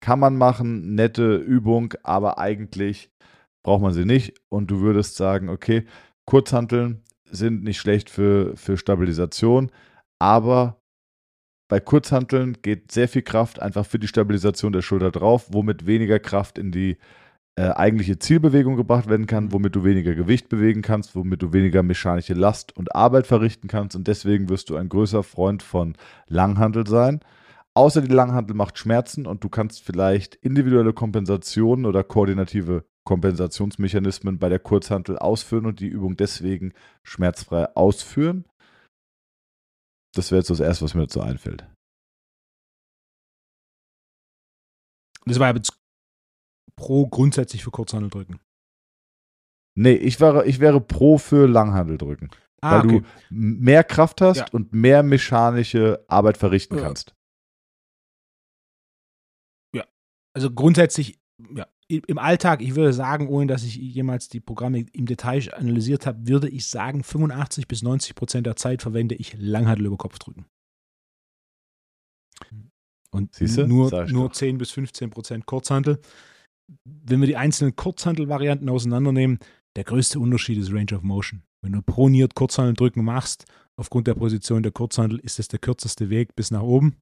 kann man machen, nette Übung, aber eigentlich braucht man sie nicht. Und du würdest sagen, okay, Kurzhanteln sind nicht schlecht für, für Stabilisation, aber bei Kurzhanteln geht sehr viel Kraft einfach für die Stabilisation der Schulter drauf, womit weniger Kraft in die eigentliche Zielbewegung gebracht werden kann, womit du weniger Gewicht bewegen kannst, womit du weniger mechanische Last und Arbeit verrichten kannst und deswegen wirst du ein größer Freund von Langhantel sein. Außer die Langhantel macht Schmerzen und du kannst vielleicht individuelle Kompensationen oder koordinative Kompensationsmechanismen bei der Kurzhantel ausführen und die Übung deswegen schmerzfrei ausführen. Das wäre jetzt das Erste, was mir dazu einfällt. Das war jetzt pro grundsätzlich für Kurzhandel drücken. Nee, ich wäre, ich wäre pro für Langhandel drücken. Ah, weil du m- mehr Kraft hast Ja. und mehr mechanische Arbeit verrichten Ja. kannst. Also grundsätzlich, ja, im Alltag, ich würde sagen, ohne dass ich jemals die Programme im Detail analysiert habe, würde ich sagen, 85 bis 90 Prozent der Zeit verwende ich Langhandel über Kopfdrücken. Und Siehste? nur, nur doch. 10 bis 15 Prozent Kurzhandel. Wenn wir die einzelnen Kurzhandel-Varianten auseinandernehmen, der größte Unterschied ist Range of Motion. Wenn du proniert Kurzhandel drücken machst, aufgrund der Position der Kurzhandel ist es der kürzeste Weg bis nach oben.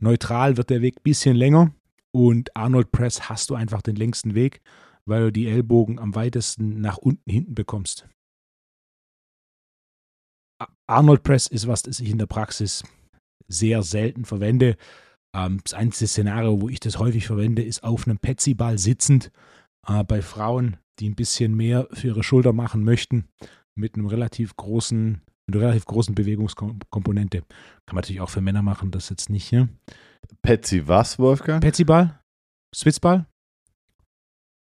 Neutral wird der Weg ein bisschen länger und Arnold Press hast du einfach den längsten Weg, weil du die Ellbogen am weitesten nach unten hinten bekommst. Arnold Press ist was, das ich in der Praxis sehr selten verwende. Ähm, das einzige Szenario, wo ich das häufig verwende, ist auf einem Petsy-Ball sitzend. Äh, bei Frauen, die ein bisschen mehr für ihre Schulter machen möchten, mit einem relativ großen, mit einer relativ großen Bewegungskomponente. Kann man natürlich auch für Männer machen, das jetzt nicht. Ne? Patsy was, Wolfgang? Petsy-Ball? Switzball?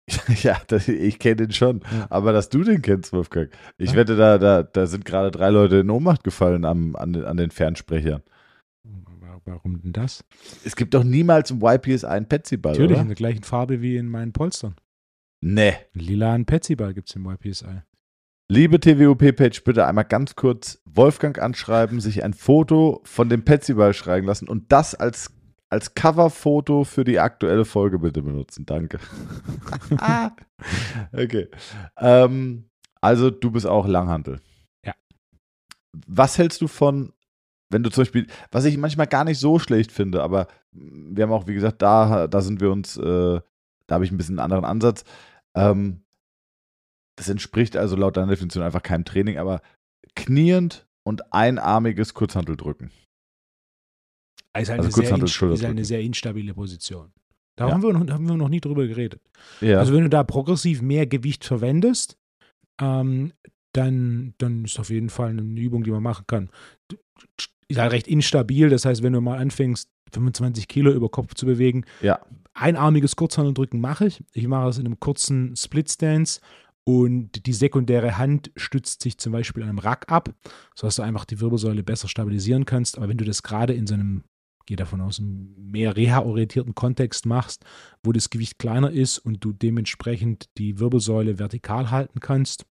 <laughs> ja, das, ich kenne den schon. Aber dass du den kennst, Wolfgang. Ich Ja. wette, da, da, da sind gerade drei Leute in Ohnmacht gefallen am, an, den, an den Fernsprechern. Warum denn das? Es gibt doch niemals im YPS einen Patsy-Ball, Natürlich, in oder? der gleichen Farbe wie in meinen Polstern. Nee. Einen lilanen Petsy-Ball gibt es im YPSI. Liebe TWOP-Page, bitte einmal ganz kurz Wolfgang anschreiben, sich ein Foto von dem Petsy-Ball schreiben lassen und das als, als Coverfoto für die aktuelle Folge bitte benutzen. Danke. <laughs> okay. Ähm, also, du bist auch Langhantel. Ja. Was hältst du von, wenn du zum Beispiel, was ich manchmal gar nicht so schlecht finde, aber wir haben auch, wie gesagt, da, da sind wir uns, äh, da habe ich ein bisschen einen anderen Ansatz. Ähm, das entspricht also laut deiner Definition einfach keinem Training, aber kniend und einarmiges Kurzhanteldrücken. Ist halt, Also eine, sehr Kurzhantel, inst- ist Schulterdrücken. eine sehr instabile Position. Da Ja. haben, wir noch, haben wir noch nie drüber geredet. Ja. Also wenn du da progressiv mehr Gewicht verwendest, ähm, dann, dann ist auf jeden Fall eine Übung, die man machen kann. Ist halt recht instabil, das heißt, wenn du mal anfängst, 25 Kilo über Kopf zu bewegen, Ja. einarmiges Kurzhandeldrücken mache ich. Ich mache es in einem kurzen Split Stance und die sekundäre Hand stützt sich zum Beispiel an einem Rack ab, sodass du einfach die Wirbelsäule besser stabilisieren kannst. Aber wenn du das gerade in so einem, gehe davon aus, einem mehr reha-orientierten Kontext machst, wo das Gewicht kleiner ist und du dementsprechend die Wirbelsäule vertikal halten kannst,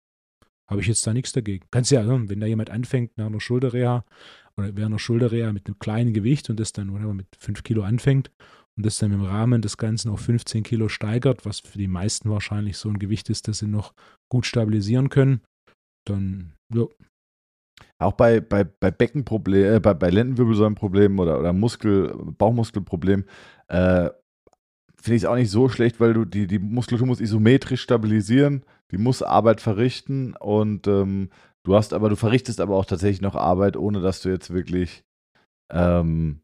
habe ich jetzt da nichts dagegen. Kannst ja, ne, wenn da jemand anfängt nach einer Schulterreha oder während einer Schulterreha mit einem kleinen Gewicht und das dann oder mit 5 Kilo anfängt und das dann im Rahmen des Ganzen auf 15 Kilo steigert, was für die meisten wahrscheinlich so ein Gewicht ist, das sie noch gut stabilisieren können, dann ja. Auch bei, bei, bei Beckenproblemen, äh, bei, bei Lendenwirbelsäulenproblemen oder, oder Muskel, Bauchmuskelproblemen, äh, finde ich es auch nicht so schlecht, weil du die, die Muskulatur muss isometrisch stabilisieren, die muss Arbeit verrichten und ähm, du hast aber, du verrichtest aber auch tatsächlich noch Arbeit, ohne dass du jetzt wirklich ähm,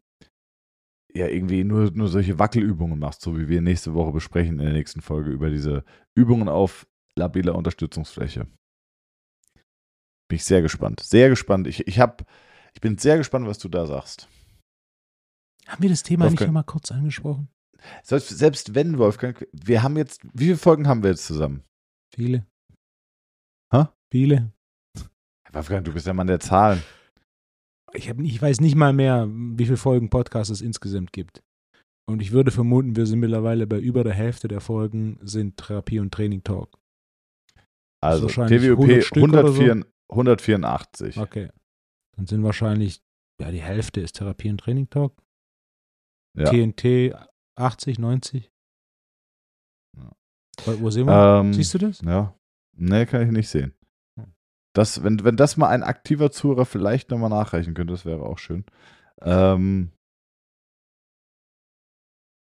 ja irgendwie nur, nur solche Wackelübungen machst, so wie wir nächste Woche besprechen in der nächsten Folge über diese Übungen auf labiler Unterstützungsfläche. Bin ich sehr gespannt. Sehr gespannt. Ich, ich, hab, ich bin sehr gespannt, was du da sagst. Haben wir das Thema Wolfgang, nicht nochmal kurz angesprochen? Selbst, selbst wenn, Wolfgang, wir haben jetzt, wie viele Folgen haben wir jetzt zusammen? Viele. Hä? Viele. Wolfgang, du bist der Mann der Zahlen. Ich, hab, ich weiß nicht mal mehr, wie viele Folgen Podcast es insgesamt gibt. Und ich würde vermuten, wir sind mittlerweile bei über der Hälfte der Folgen sind Therapie und Training Talk. Also TWOP 104, so. 184. Okay. Dann sind wahrscheinlich, ja, die Hälfte ist Therapie und Training Talk. Ja. TNT 80, 90. Wo sehen wir? Ähm, Siehst du das? Ja. Nee, kann ich nicht sehen. Das, wenn, wenn das mal ein aktiver Zuhörer vielleicht nochmal nachreichen könnte, das wäre auch schön. Ähm,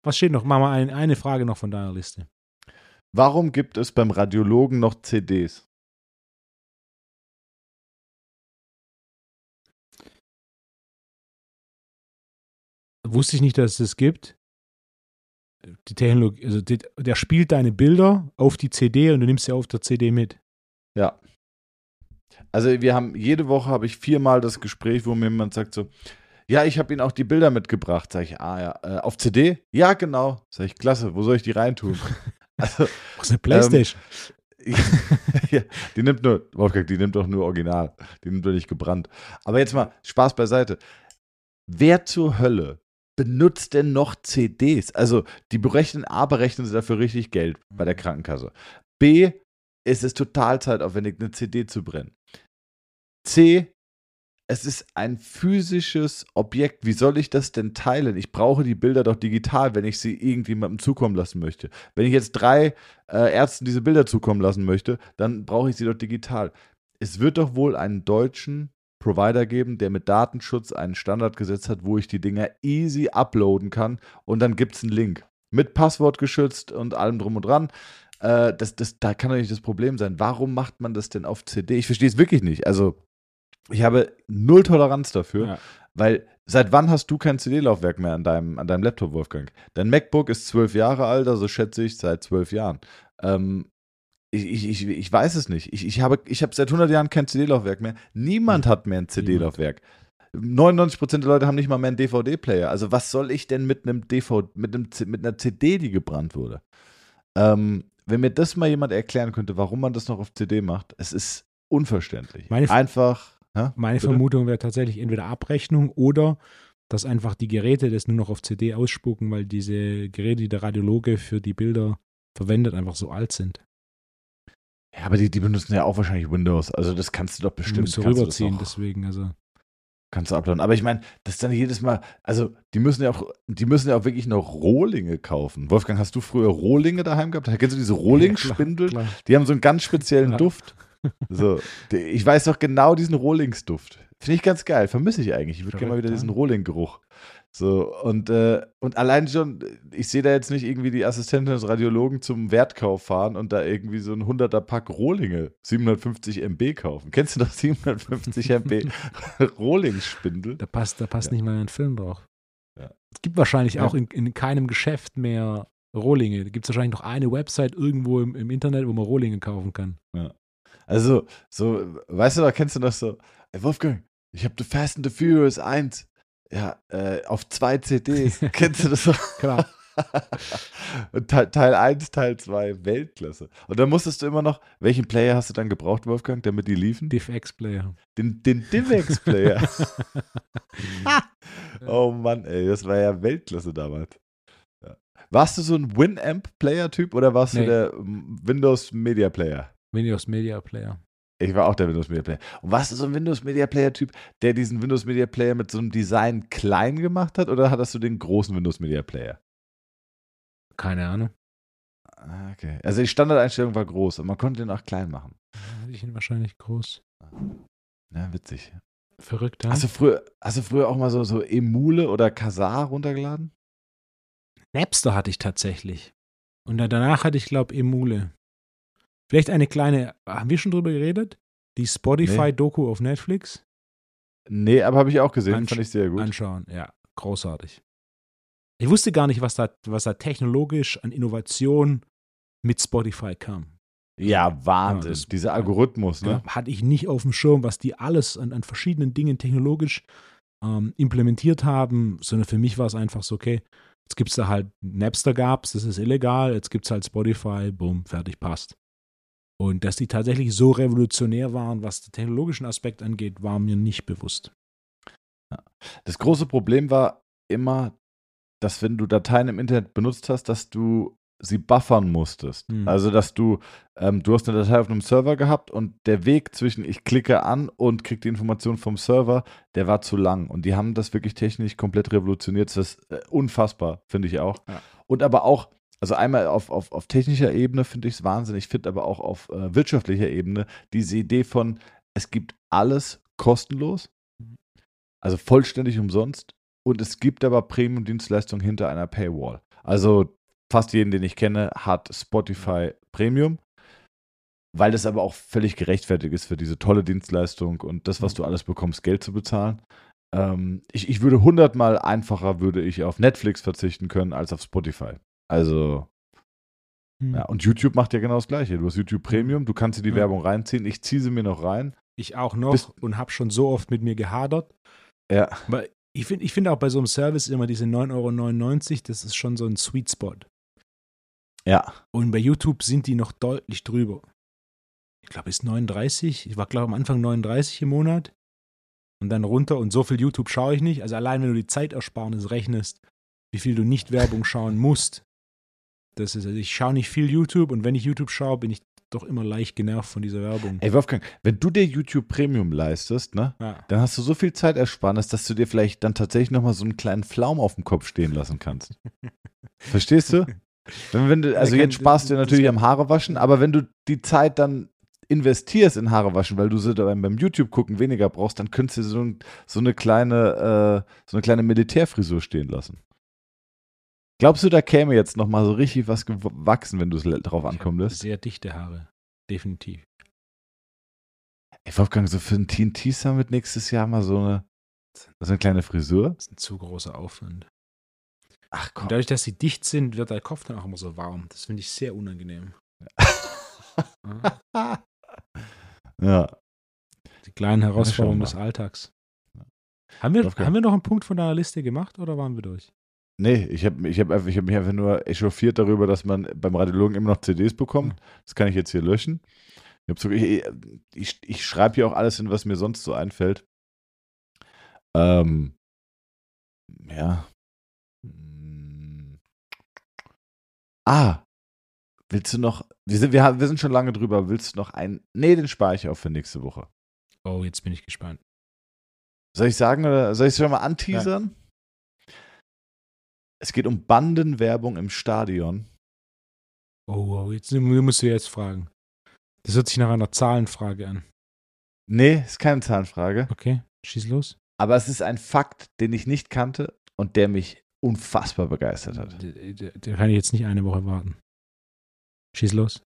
Was steht noch? Mach mal ein, eine Frage noch von deiner Liste. Warum gibt es beim Radiologen noch CDs? Wusste ich nicht, dass es das gibt. Die Technologie, also die, der spielt deine Bilder auf die CD und du nimmst sie auf der CD mit. Ja. Also wir haben jede Woche habe ich viermal das Gespräch, wo mir jemand sagt so, ja, ich habe Ihnen auch die Bilder mitgebracht. Sag ich, ah ja, äh, auf CD? Ja, genau. Sag ich, klasse, wo soll ich die reintun? <laughs> Also, Was eine Playstation? Ähm, <laughs> ja, die nimmt nur, Wolfgang, die nimmt doch nur Original. Die nimmt doch nicht gebrannt. Aber jetzt mal, Spaß beiseite. Wer zur Hölle benutzt denn noch CDs? Also, die berechnen, A, berechnen sie dafür richtig Geld bei der Krankenkasse. B, ist es total zeitaufwendig, eine CD zu brennen. C, es ist ein physisches Objekt. Wie soll ich das denn teilen? Ich brauche die Bilder doch digital, wenn ich sie irgendjemandem zukommen lassen möchte. Wenn ich jetzt drei äh, Ärzten diese Bilder zukommen lassen möchte, dann brauche ich sie doch digital. Es wird doch wohl einen deutschen Provider geben, der mit Datenschutz einen Standard gesetzt hat, wo ich die Dinger easy uploaden kann und dann gibt es einen Link. Mit Passwort geschützt und allem drum und dran. Äh, das, das, da kann doch nicht das Problem sein. Warum macht man das denn auf CD? Ich verstehe es wirklich nicht. Also, ich habe null Toleranz dafür, ja. weil seit wann hast du kein CD-Laufwerk mehr an deinem, an deinem Laptop, Wolfgang? Dein MacBook ist zwölf Jahre alt, also schätze ich seit zwölf Jahren. Ähm, ich, ich, ich, ich weiß es nicht. Ich, ich habe, ich habe seit 100 Jahren kein CD-Laufwerk mehr. Niemand hat mehr ein CD-Laufwerk. 99% der Leute haben nicht mal mehr einen DVD-Player. Also was soll ich denn mit einem DVD, mit, einem, mit einer CD, die gebrannt wurde? Ähm, wenn mir das mal jemand erklären könnte, warum man das noch auf CD macht, es ist unverständlich. Meine Einfach ja, Meine bitte? Vermutung wäre tatsächlich entweder Abrechnung oder dass einfach die Geräte das nur noch auf CD ausspucken, weil diese Geräte, die der Radiologe für die Bilder verwendet, einfach so alt sind. Ja, aber die, die benutzen ja auch wahrscheinlich Windows. Also das kannst du doch bestimmt. Musst du rüberziehen, deswegen, also. Kannst du uploaden. Aber ich meine, das ist dann jedes Mal, also die müssen ja auch, die müssen ja auch wirklich noch Rohlinge kaufen. Wolfgang, hast du früher Rohlinge daheim gehabt? Kennst du diese Rohling-Spindel? Ja, die haben so einen ganz speziellen ja. Duft. So, ich weiß doch genau diesen Rohlingsduft. Finde ich ganz geil. Vermisse ich eigentlich. Ich würde gerne mal wieder diesen Rohling-Geruch. So, und, äh, und allein schon, ich sehe da jetzt nicht irgendwie die Assistentin des Radiologen zum Wertkauf fahren und da irgendwie so ein 100er Pack Rohlinge, 750 MB kaufen. Kennst du noch 750 MB <laughs> Rohlingsspindel? Da passt, da passt ja. nicht mal ein Film drauf. Ja. Es gibt wahrscheinlich ja. auch in, in keinem Geschäft mehr Rohlinge. Da gibt es wahrscheinlich noch eine Website irgendwo im, im Internet, wo man Rohlinge kaufen kann. Ja. Also, so, weißt du, da kennst du das so, ey Wolfgang, ich habe The Fast and the Furious 1. Ja, äh, auf zwei CDs. <laughs> kennst du das so? Klar. <laughs> Teil 1, Teil 2, Weltklasse. Und dann musstest du immer noch, welchen Player hast du dann gebraucht, Wolfgang, damit die liefen? DivX-Player. Den, den DivX-Player. <laughs> oh Mann, ey, das war ja Weltklasse damals. Ja. Warst du so ein Winamp-Player-Typ oder warst Nee. du der ähm, Windows Media Player? Windows Media Player. Ich war auch der Windows Media Player. Und warst du so ein Windows Media Player-Typ, der diesen Windows Media Player mit so einem Design klein gemacht hat oder hattest du den großen Windows Media Player? Keine Ahnung. Ah, Okay. Also die Standardeinstellung war groß und man konnte den auch klein machen. Hatte ich ihn wahrscheinlich groß. Ja, witzig. Verrückt, ja? Hast du früher, hast du früher auch mal so, so Emule oder Kazaa runtergeladen? Napster hatte ich tatsächlich. Und danach hatte ich, glaube Emule. Vielleicht eine kleine, haben wir schon drüber geredet? Die Spotify-Doku auf Netflix? Nee, aber habe ich auch gesehen, Ansch- fand ich sehr gut. Anschauen, ja, großartig. Ich wusste gar nicht, was da, was da technologisch an Innovation mit Spotify kam. Ja, Wahnsinn. Ja, das- Dieser Algorithmus, ne? Ja, hatte ich nicht auf dem Schirm, was die alles an, an verschiedenen Dingen technologisch ähm, implementiert haben, sondern für mich war es einfach so, okay, jetzt gibt es da halt, Napster gab's, das ist illegal, jetzt gibt es halt Spotify, bumm, fertig, passt. Und dass die tatsächlich so revolutionär waren, was den technologischen Aspekt angeht, war mir nicht bewusst. Das große Problem war immer, dass wenn du Dateien im Internet benutzt hast, dass du sie buffern musstest. Hm. Also, dass du, ähm, du hast eine Datei auf einem Server gehabt und der Weg zwischen ich klicke an und krieg die Information vom Server, der war zu lang. Und die haben das wirklich technisch komplett revolutioniert. Das ist äh, unfassbar, finde ich auch. Ja. Und aber auch, also einmal auf, auf, auf technischer Ebene finde ich es wahnsinnig, ich finde aber auch auf äh, wirtschaftlicher Ebene diese Idee von, es gibt alles kostenlos, also vollständig umsonst und es gibt aber Premium-Dienstleistungen hinter einer Paywall. Also fast jeden, den ich kenne, hat Spotify Premium, weil das aber auch völlig gerechtfertigt ist für diese tolle Dienstleistung und das, was du alles bekommst, Geld zu bezahlen. Ähm, ich, ich würde hundertmal einfacher würde ich auf Netflix verzichten können als auf Spotify. Also Hm. ja, und YouTube macht ja genau das Gleiche. Du hast YouTube Premium, du kannst dir die Ja. Werbung reinziehen. Ich ziehe sie mir noch rein. Ich auch noch Bist- und habe schon so oft mit mir gehadert. Ja, Aber ich finde ich find auch bei so einem Service immer diese 9,99 Euro, das ist schon so ein Sweet Spot. ja. Und bei YouTube sind die noch deutlich drüber. Ich glaube, es ist 39. Ich war, glaube am Anfang 39 im Monat. Und dann runter. Und so viel YouTube schaue ich nicht. Also allein, wenn du die Zeitersparnis rechnest, wie viel du nicht Werbung schauen musst. Das ist, also ich schaue nicht viel YouTube. Und wenn ich YouTube schaue, bin ich doch immer leicht genervt von dieser Werbung. Ey, Wolfgang, wenn du dir YouTube Premium leistest, ne, Ja. dann hast du so viel Zeitersparnis, dass du dir vielleicht dann tatsächlich nochmal so einen kleinen Pflaum auf dem Kopf stehen lassen kannst. <laughs> Verstehst du? Wenn, wenn du, also kann- jetzt sparst du natürlich am Haarewaschen, aber wenn du die Zeit dann investierst in Haarewaschen, weil du sie dann beim YouTube gucken weniger brauchst, dann könntest du so, ein, so eine kleine, äh, so eine kleine Militärfrisur stehen lassen. Glaubst du, da käme jetzt nochmal so richtig was gewachsen, wenn du es drauf ankommen lässt? Sehr dichte Haare. Definitiv. Ey, Wolfgang, so für ein TNT Summit nächstes Jahr mal so eine, so eine kleine Frisur? Das ist ein zu großer Aufwand. Ach Und dadurch, dass sie dicht sind, wird der Kopf dann auch immer so warm. Das finde ich sehr unangenehm. Ja. Ja. <laughs> Die kleinen Herausforderungen des Alltags. Haben wir, haben wir noch einen Punkt von deiner Liste gemacht oder waren wir durch? Nee, ich habe ich hab, ich hab mich einfach nur echauffiert darüber, dass man beim Radiologen immer noch CDs bekommt. Das kann ich jetzt hier löschen. Ich, so, ich, ich, ich schreibe hier auch alles hin, was mir sonst so einfällt. Ähm, ja. Hm. Ah, willst du noch, wir sind, wir, haben- wir sind schon lange drüber, willst du noch einen, nee, den spare ich auch für nächste Woche. Oh, jetzt bin ich gespannt. Soll ich sagen oder soll ich es schon mal anteasern? Es geht um Bandenwerbung im Stadion. Oh, oh, jetzt musst du jetzt fragen. Das hört sich nach einer Zahlenfrage an. Nee, ist keine Zahnfrage. Okay, schieß los. Aber es ist ein Fakt, den ich nicht kannte und der mich unfassbar begeistert hat. Der kann ich jetzt nicht eine Woche warten. Schieß los.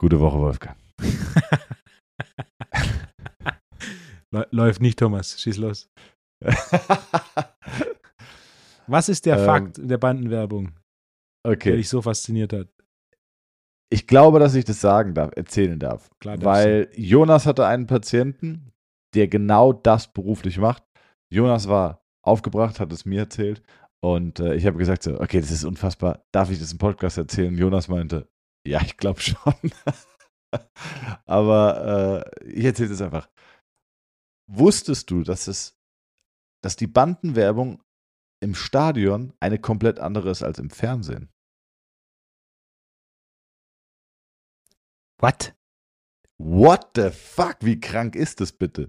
Gute Woche, Wolfgang. <laughs> Lä- Läuft nicht, Thomas. Schieß los. <laughs> Was ist der Ähm, Fakt der Bandenwerbung, der okay. dich so fasziniert hat? Ich glaube, dass ich das sagen darf, erzählen darf. Klar weil Jonas hatte einen Patienten, der genau das beruflich macht. Jonas war aufgebracht, hat es mir erzählt Und äh, ich habe gesagt so, okay, das ist unfassbar. Darf ich das im Podcast erzählen? Jonas meinte, ja, ich glaube schon. <laughs> Aber äh, ich erzähle es einfach. Wusstest du, dass es, dass die Bandenwerbung im Stadion eine komplett andere ist als im Fernsehen? What? What the fuck? Wie krank ist das bitte?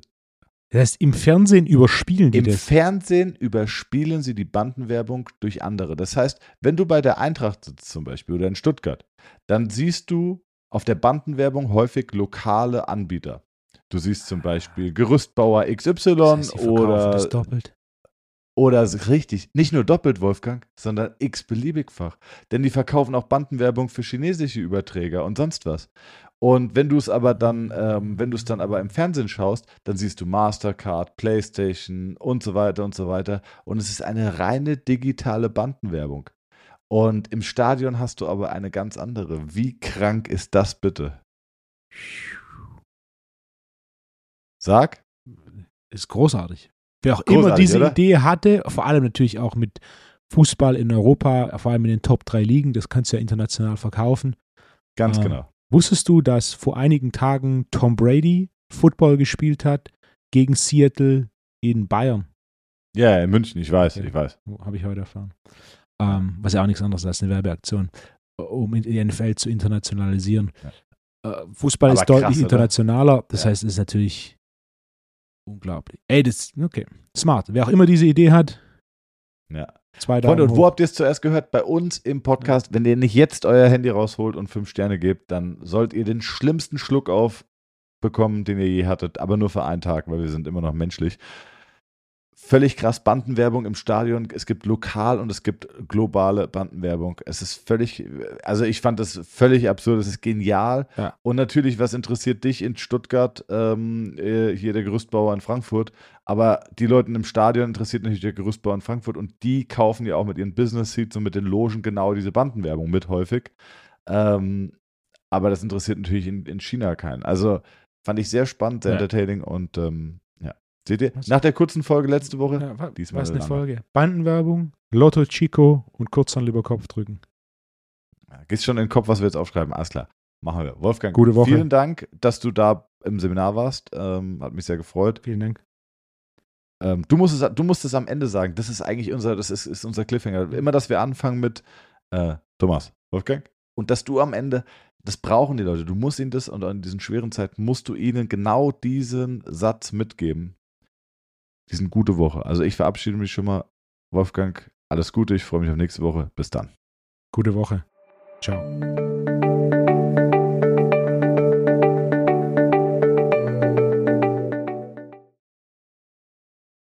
Das heißt, im Fernsehen überspielen die Im das. Fernsehen überspielen sie die Bandenwerbung durch andere. Das heißt, wenn du bei der Eintracht sitzt zum Beispiel oder in Stuttgart, dann siehst du auf der Bandenwerbung häufig lokale Anbieter. Du siehst zum Beispiel Gerüstbauer XY Das heißt, oder, das doppelt. Oder richtig, nicht nur doppelt, Wolfgang, sondern x-beliebigfach. Denn die verkaufen auch Bandenwerbung für chinesische Überträger und sonst was. Und wenn du es aber dann, ähm, wenn du es dann aber im Fernsehen schaust, dann siehst du Mastercard, PlayStation und so weiter und so weiter. Und es ist eine reine digitale Bandenwerbung. Und im Stadion hast du aber eine ganz andere. Wie krank ist das bitte? Sag. Ist großartig. Wer auch Großartig, immer diese oder? Idee hatte, vor allem natürlich auch mit Fußball in Europa, vor allem in den Top 3 Ligen, das kannst du ja international verkaufen. Ganz Ah. genau. Wusstest du, dass vor einigen Tagen Tom Brady Football gespielt hat gegen Seattle in Bayern? Ja, in München, ich weiß, Okay. ich weiß. Habe ich heute erfahren. Ähm, was ja auch nichts anderes als eine Werbeaktion, um in- die NFL zu internationalisieren. Äh, Fußball Aber ist deutlich krass, internationaler, das Ja. heißt, es ist natürlich unglaublich. Ey, das, okay, smart. Wer auch immer diese Idee hat, Ja. zwei Daumen Freunde, und wo habt ihr es zuerst gehört? Bei uns im Podcast. Wenn ihr nicht jetzt euer Handy rausholt und fünf Sterne gebt, dann sollt ihr den schlimmsten Schluck auf bekommen, den ihr je hattet, aber nur für einen Tag, weil wir sind immer noch menschlich. Völlig krass Bandenwerbung im Stadion. Es gibt lokal und es gibt globale Bandenwerbung. Es ist völlig, also ich fand das völlig absurd. Es ist genial. Ja. Und natürlich, was interessiert dich in Stuttgart, ähm, äh, hier der Gerüstbauer in Frankfurt? Aber die Leute im Stadion interessiert natürlich der Gerüstbauer in Frankfurt und die kaufen ja auch mit ihren Business Seats und mit den Logen genau diese Bandenwerbung mit häufig. Ähm, aber das interessiert natürlich in, in China keinen. Also fand ich sehr spannend, sehr Ja. entertaining und ähm. Seht ihr? Was? Nach der kurzen Folge letzte Woche, Ja, wa- diesmal was eine. Folge. Bandenwerbung, Lotto Chico und kurz dann lieber Kopf drücken. ja, gehst schon in den Kopf, was wir jetzt aufschreiben. Alles klar. Machen wir. Wolfgang, Gute Woche. vielen Dank, dass du da im Seminar warst. Ähm, hat mich sehr gefreut. Vielen Dank. Ähm, du, musst es, du musst es am Ende sagen. Das ist eigentlich unser, das ist, ist unser Cliffhanger. Immer, dass wir anfangen mit äh, Thomas, Wolfgang. Und dass du am Ende, das brauchen die Leute. Du musst ihnen das und in diesen schweren Zeiten musst du ihnen genau diesen Satz mitgeben. Diesen gute Woche. Also ich verabschiede mich schon mal. Wolfgang, alles Gute. Ich freue mich auf nächste Woche. Bis dann. Gute Woche. Ciao.